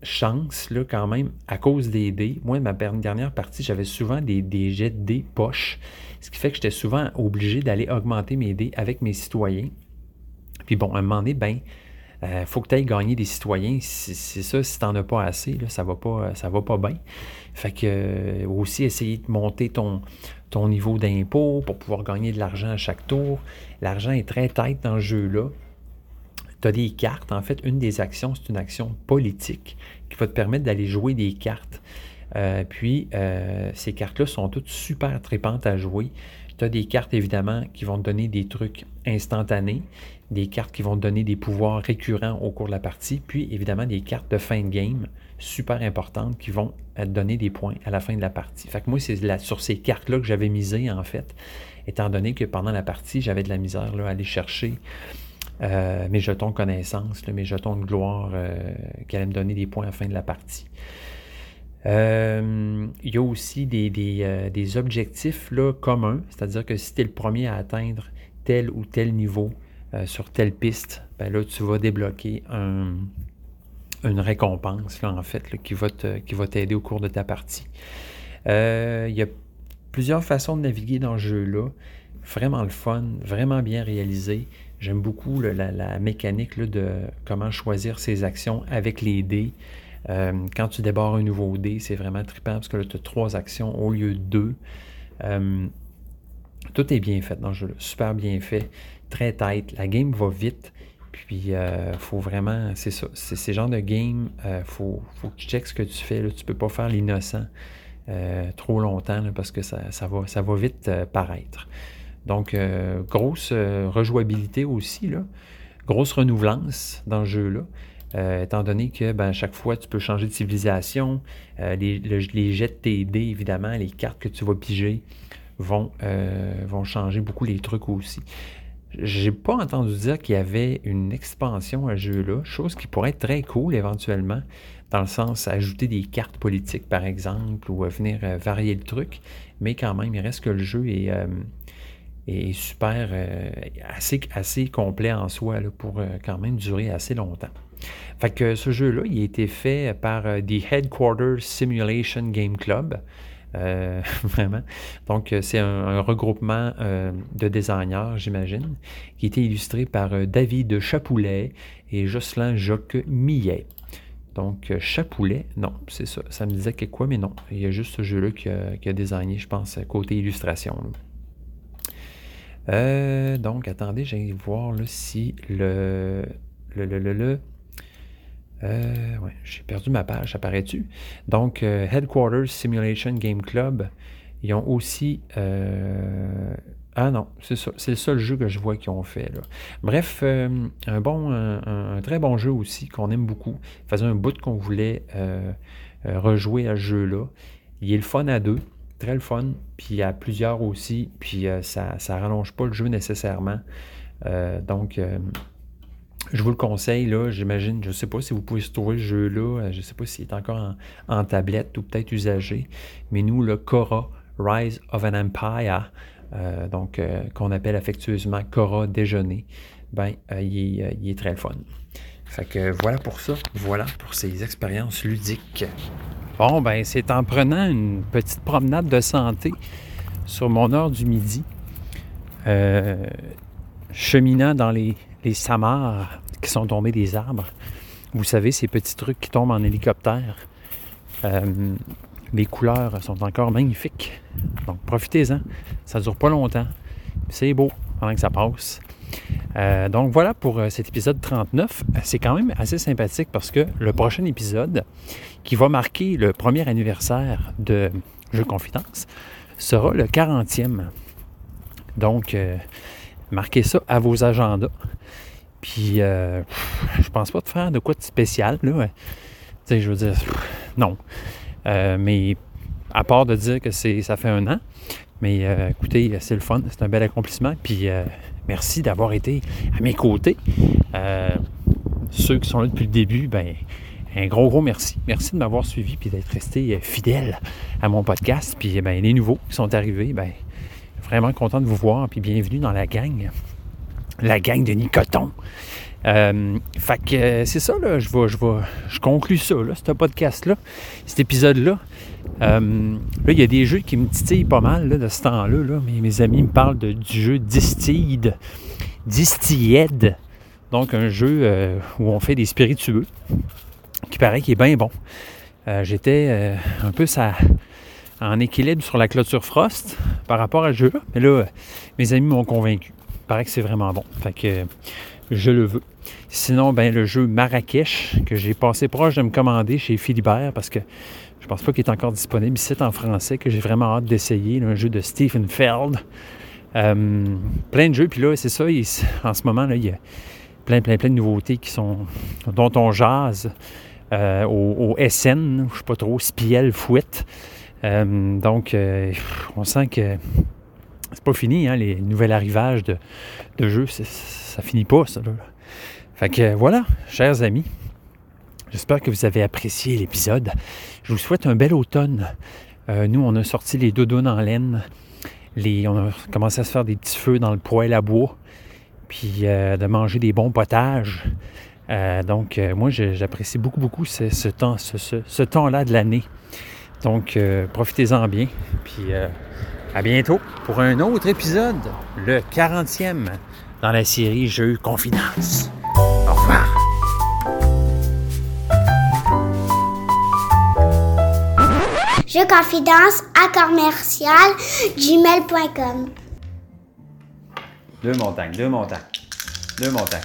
chance, là, quand même, à cause des dés. Moi, ma dernière partie, j'avais souvent des, des jets de dés poches. Ce qui fait que j'étais souvent obligé d'aller augmenter mes dés avec mes citoyens. Puis bon, à un moment donné, ben, euh, faut que tu ailles gagner des citoyens. C'est ça, si tu n'en as pas assez, là, ça va pas, va pas bien. Fait que euh, aussi essayer de monter ton, ton niveau d'impôt pour pouvoir gagner de l'argent à chaque tour. L'argent est très tête dans le jeu-là. Tu as des cartes. En fait, une des actions, c'est une action politique qui va te permettre d'aller jouer des cartes. Euh, puis, euh, ces cartes-là sont toutes super trépantes à jouer. Tu as des cartes, évidemment, qui vont te donner des trucs instantanés, des cartes qui vont te donner des pouvoirs récurrents au cours de la partie, puis, évidemment, des cartes de fin de game super importantes qui vont te donner des points à la fin de la partie. Fait que moi, c'est sur ces cartes-là que j'avais misé, en fait, étant donné que pendant la partie, j'avais de la misère là, à aller chercher euh, mes jetons connaissances, mes jetons de gloire qui allaient me donner des points à la fin de la partie. Euh, il y a aussi des, euh, objectifs là, communs, c'est-à-dire que si tu es le premier à atteindre tel ou tel niveau euh, sur telle piste, ben là, tu vas débloquer une récompense, en fait, qui va t'aider au cours de ta partie. il y a plusieurs façons de naviguer dans ce jeu-là. Vraiment le fun, vraiment bien réalisé. J'aime beaucoup la, mécanique de comment choisir ses actions avec les dés. Euh, quand tu débarres un nouveau dé, c'est vraiment trippant parce que là, tu as trois actions au lieu de deux. Euh, tout est bien fait dans le jeu, super bien fait, très tight. La game va vite. Puis, euh, faut vraiment, c'est ça, c'est ce genre de game, il faut, que tu checkes ce que tu fais. Là. Tu peux pas faire l'innocent trop longtemps parce que ça va vite paraître. Donc, grosse rejouabilité aussi, là. grosse renouvelance dans le jeu-là. Euh, étant donné que ben, à chaque fois, tu peux changer de civilisation. Euh, les, jets de TD, évidemment, les cartes que tu vas piger vont, euh, vont changer beaucoup les trucs aussi. J'ai pas entendu dire qu'il y avait une expansion à ce jeu-là, chose qui pourrait être très cool éventuellement, dans le sens ajouter des cartes politiques par exemple, ou venir euh, varier le truc, mais quand même, il reste que le jeu est, euh, est super, euh, assez, assez complet en soi là, pour euh, quand même durer assez longtemps. Fait que ce jeu-là, il a été fait par euh, The Headquarters Simulation Game Club. Vraiment. Donc, c'est un, regroupement de designers, j'imagine, qui a été illustré par David Chapoulet et Jocelyn Joc Millet. Donc, Chapoulet, non, c'est ça. Ça me disait que quoi, mais non. Il y a juste ce jeu-là qui a, designé, je pense, côté illustration. Euh, donc, attendez, j'ai voir là, si le. Le. Le. Le. euh, ouais, j'ai perdu ma page, apparaît-tu? Donc, euh, Headquarters Simulation Game Club, ils ont aussi. ah non, c'est le seul jeu que je vois qu'ils ont fait. Bref, un, bon, un, très bon jeu aussi qu'on aime beaucoup. Ça faisait un bout qu'on voulait rejouer à ce jeu-là. Il est le fun à deux, très le fun, puis à plusieurs aussi, puis euh, ça ne rallonge pas le jeu nécessairement. Euh, donc, euh, je vous le conseille, là, j'imagine, je ne sais pas si vous pouvez se trouver ce jeu-là, je ne sais pas s'il est encore en, tablette ou peut-être usagé, mais nous, le Cora, Rise of an Empire, donc qu'on appelle affectueusement Cora Déjeuner, ben, il, est, très fun. Fait que voilà pour ça, voilà pour ces expériences ludiques. Bon, ben, c'est en prenant une petite promenade de santé sur mon heure du midi, euh, cheminant dans les, les samars qui sont tombés des arbres. Vous savez, ces petits trucs qui tombent en hélicoptère. Euh, les couleurs sont encore magnifiques. Donc, profitez-en. Ça ne dure pas longtemps. C'est beau pendant que ça passe. Euh, donc voilà pour euh, cet épisode 39. C'est quand même assez sympathique parce que le prochain épisode, qui va marquer le premier anniversaire de Jeux Confidence, sera le 40e. Donc, euh, marquez ça à vos agendas. Puis, euh, je pense pas de faire de quoi de spécial, là. Tu sais, je veux dire, non. Mais à part de dire que ça fait un an, mais écoutez, c'est le fun, c'est un bel accomplissement. Puis, merci d'avoir été à mes côtés. Euh, ceux qui sont là depuis le début, ben, un gros, gros merci. Merci de m'avoir suivi puis d'être resté euh, fidèle à mon podcast. Puis, ben, les nouveaux qui sont arrivés, ben, vraiment content de vous voir. Puis, bienvenue dans la gang. La gang de Nicoton. Euh, c'est ça. Je, conclus ça, là, cet épisode-là. Euh, là, il y a des jeux qui me titillent pas mal là, de ce temps-là. Là. Mes, mes amis me parlent de- du jeu Distilled. Distilled. Donc, un jeu euh, où on fait des spiritueux, qui paraît qu'il est bien bon. Euh, J'étais un peu en équilibre sur la clôture Frost par rapport à ce jeu-là. Mais là, mes amis m'ont convaincu. Il paraît que c'est vraiment bon. Fait que je le veux. Sinon, ben, le jeu Marrakech, que j'ai passé proche de me commander chez Philibert parce que je pense pas qu'il est encore disponible. C'est en français que j'ai vraiment hâte d'essayer. Un jeu de Stephen Feld. Euh, plein de jeux. Puis là, c'est ça. en ce moment, il y a plein, plein, plein de nouveautés qui sont, dont on jase euh, au, SN, je sais pas trop, Spiel, Fouette. Euh, donc, on sent que c'est pas fini, hein, les nouveaux arrivages de, jeux, c'est- ça finit pas, ça. Fait que voilà, chers amis, j'espère que vous avez apprécié l'épisode. Je vous souhaite un bel automne. Euh, nous, on a sorti les doudounes en laine. Les, on a commencé à se faire des petits feux dans le poêle à bois. Puis euh, de manger des bons potages. Euh, donc, euh, moi, j'apprécie beaucoup, beaucoup ce, temps, ce, temps-là de l'année. Donc, profitez-en bien. Puis, à bientôt pour un autre épisode, le 40e dans la série Jeux Confidence. Au revoir. Je confidence à commercial gmail.com. Deux montagnes, deux montagnes. Deux montagnes.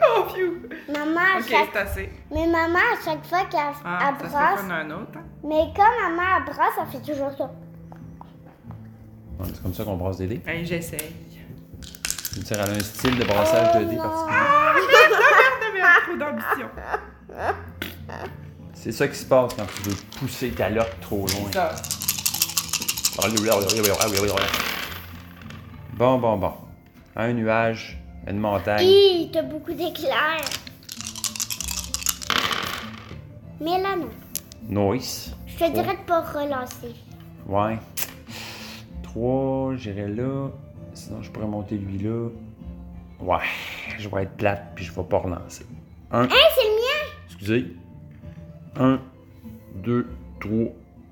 Oh, phew! Maman, à Ok, chaque... c'est assez. Mais maman, à chaque fois qu'elle Ah, elle ça brasse, se fait un autre. hein? mais quand maman elle brasse, elle fait toujours ça. C'est comme ça qu'on brasse des dés. Hey, j'essaye. Tu elle a un style de brassage de dés non. particulier. J'avais un trop d'ambition. C'est ça qui se passe quand tu veux pousser ta lotte trop loin. Ça. Bon, bon, bon. un nuage, une montagne. Hi, t'as beaucoup d'éclairs. Mais là, non. Noise. Je te dirais de pas relancer. Ouais. 3, j'irai là. Sinon, je pourrais monter lui là. Ouais, je vais être plate puis je vais pas relancer. Un. Hein, c'est le mien? Excusez. 1, 2, 3.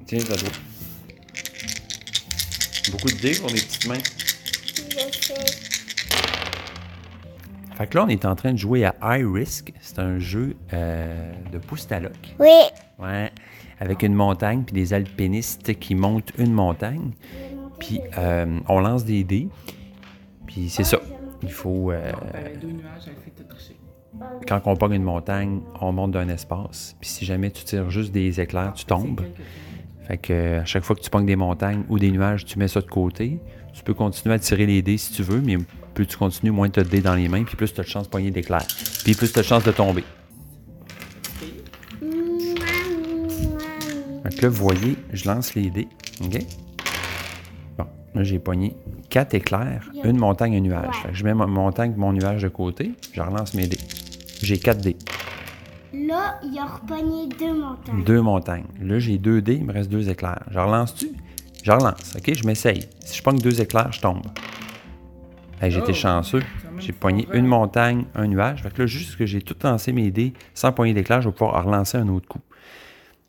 Tiens, ça doit. Beaucoup de dés pour des petites mains. Je sais. Fait que là, on est en train de jouer à High Risk. C'est un jeu euh, de pouce à loc. Oui. Ouais. Avec une montagne puis des alpinistes qui montent une montagne. Puis euh, on lance des dés. Puis c'est ça. Il faut. euh, Quand on pogne une montagne, on monte d'un espace. Puis si jamais tu tires juste des éclairs, tu tombes. Fait que à chaque fois que tu pognes des montagnes ou des nuages, tu mets ça de côté. Tu peux continuer à tirer les dés si tu veux, mais plus tu continues, moins tu as de dés dans les mains, puis plus tu as de chance de pogner d'éclairs. Puis plus tu as de chance de tomber. Fait que là, vous voyez, je lance les dés. OK? Bon, là, j'ai pogné quatre éclairs, une montagne et un nuage. Fait que je mets ma montagne et mon nuage de côté, je relance mes dés. J'ai quatre dés. Là, il a repogné deux montagnes. Deux montagnes. Là, j'ai deux dés, il me reste deux éclairs. Je relance-tu? Je relance, OK? Je m'essaye. Si je pogne deux éclairs, je tombe. Hey, j'ai été Oh! chanceux. J'ai pogné une montagne, un nuage. Fait que là, juste que j'ai tout lancé mes dés sans poigner d'éclair, je vais pouvoir relancer un autre coup.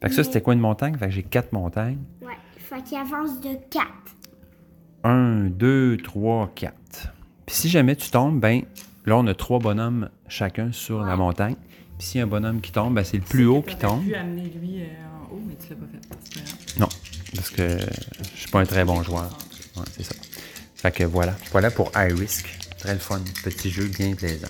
Fait que ça, c'était quoi une montagne? Fait que j'ai quatre montagnes. Ouais. Fait qu'il avance de quatre. 1, 2, 3, 4. Puis si jamais tu tombes, ben là, on a trois bonhommes chacun sur la montagne. Puis s'il y a un bonhomme qui tombe, ben c'est le plus haut qui tombe. Tu pu amener lui euh, en haut, mais tu l'as pas fait. Pas. Non, parce que je suis pas un très bon joueur. Ouais, c'est ça. Fait que voilà. Voilà pour High Risk. Très le fun. Petit jeu bien plaisant.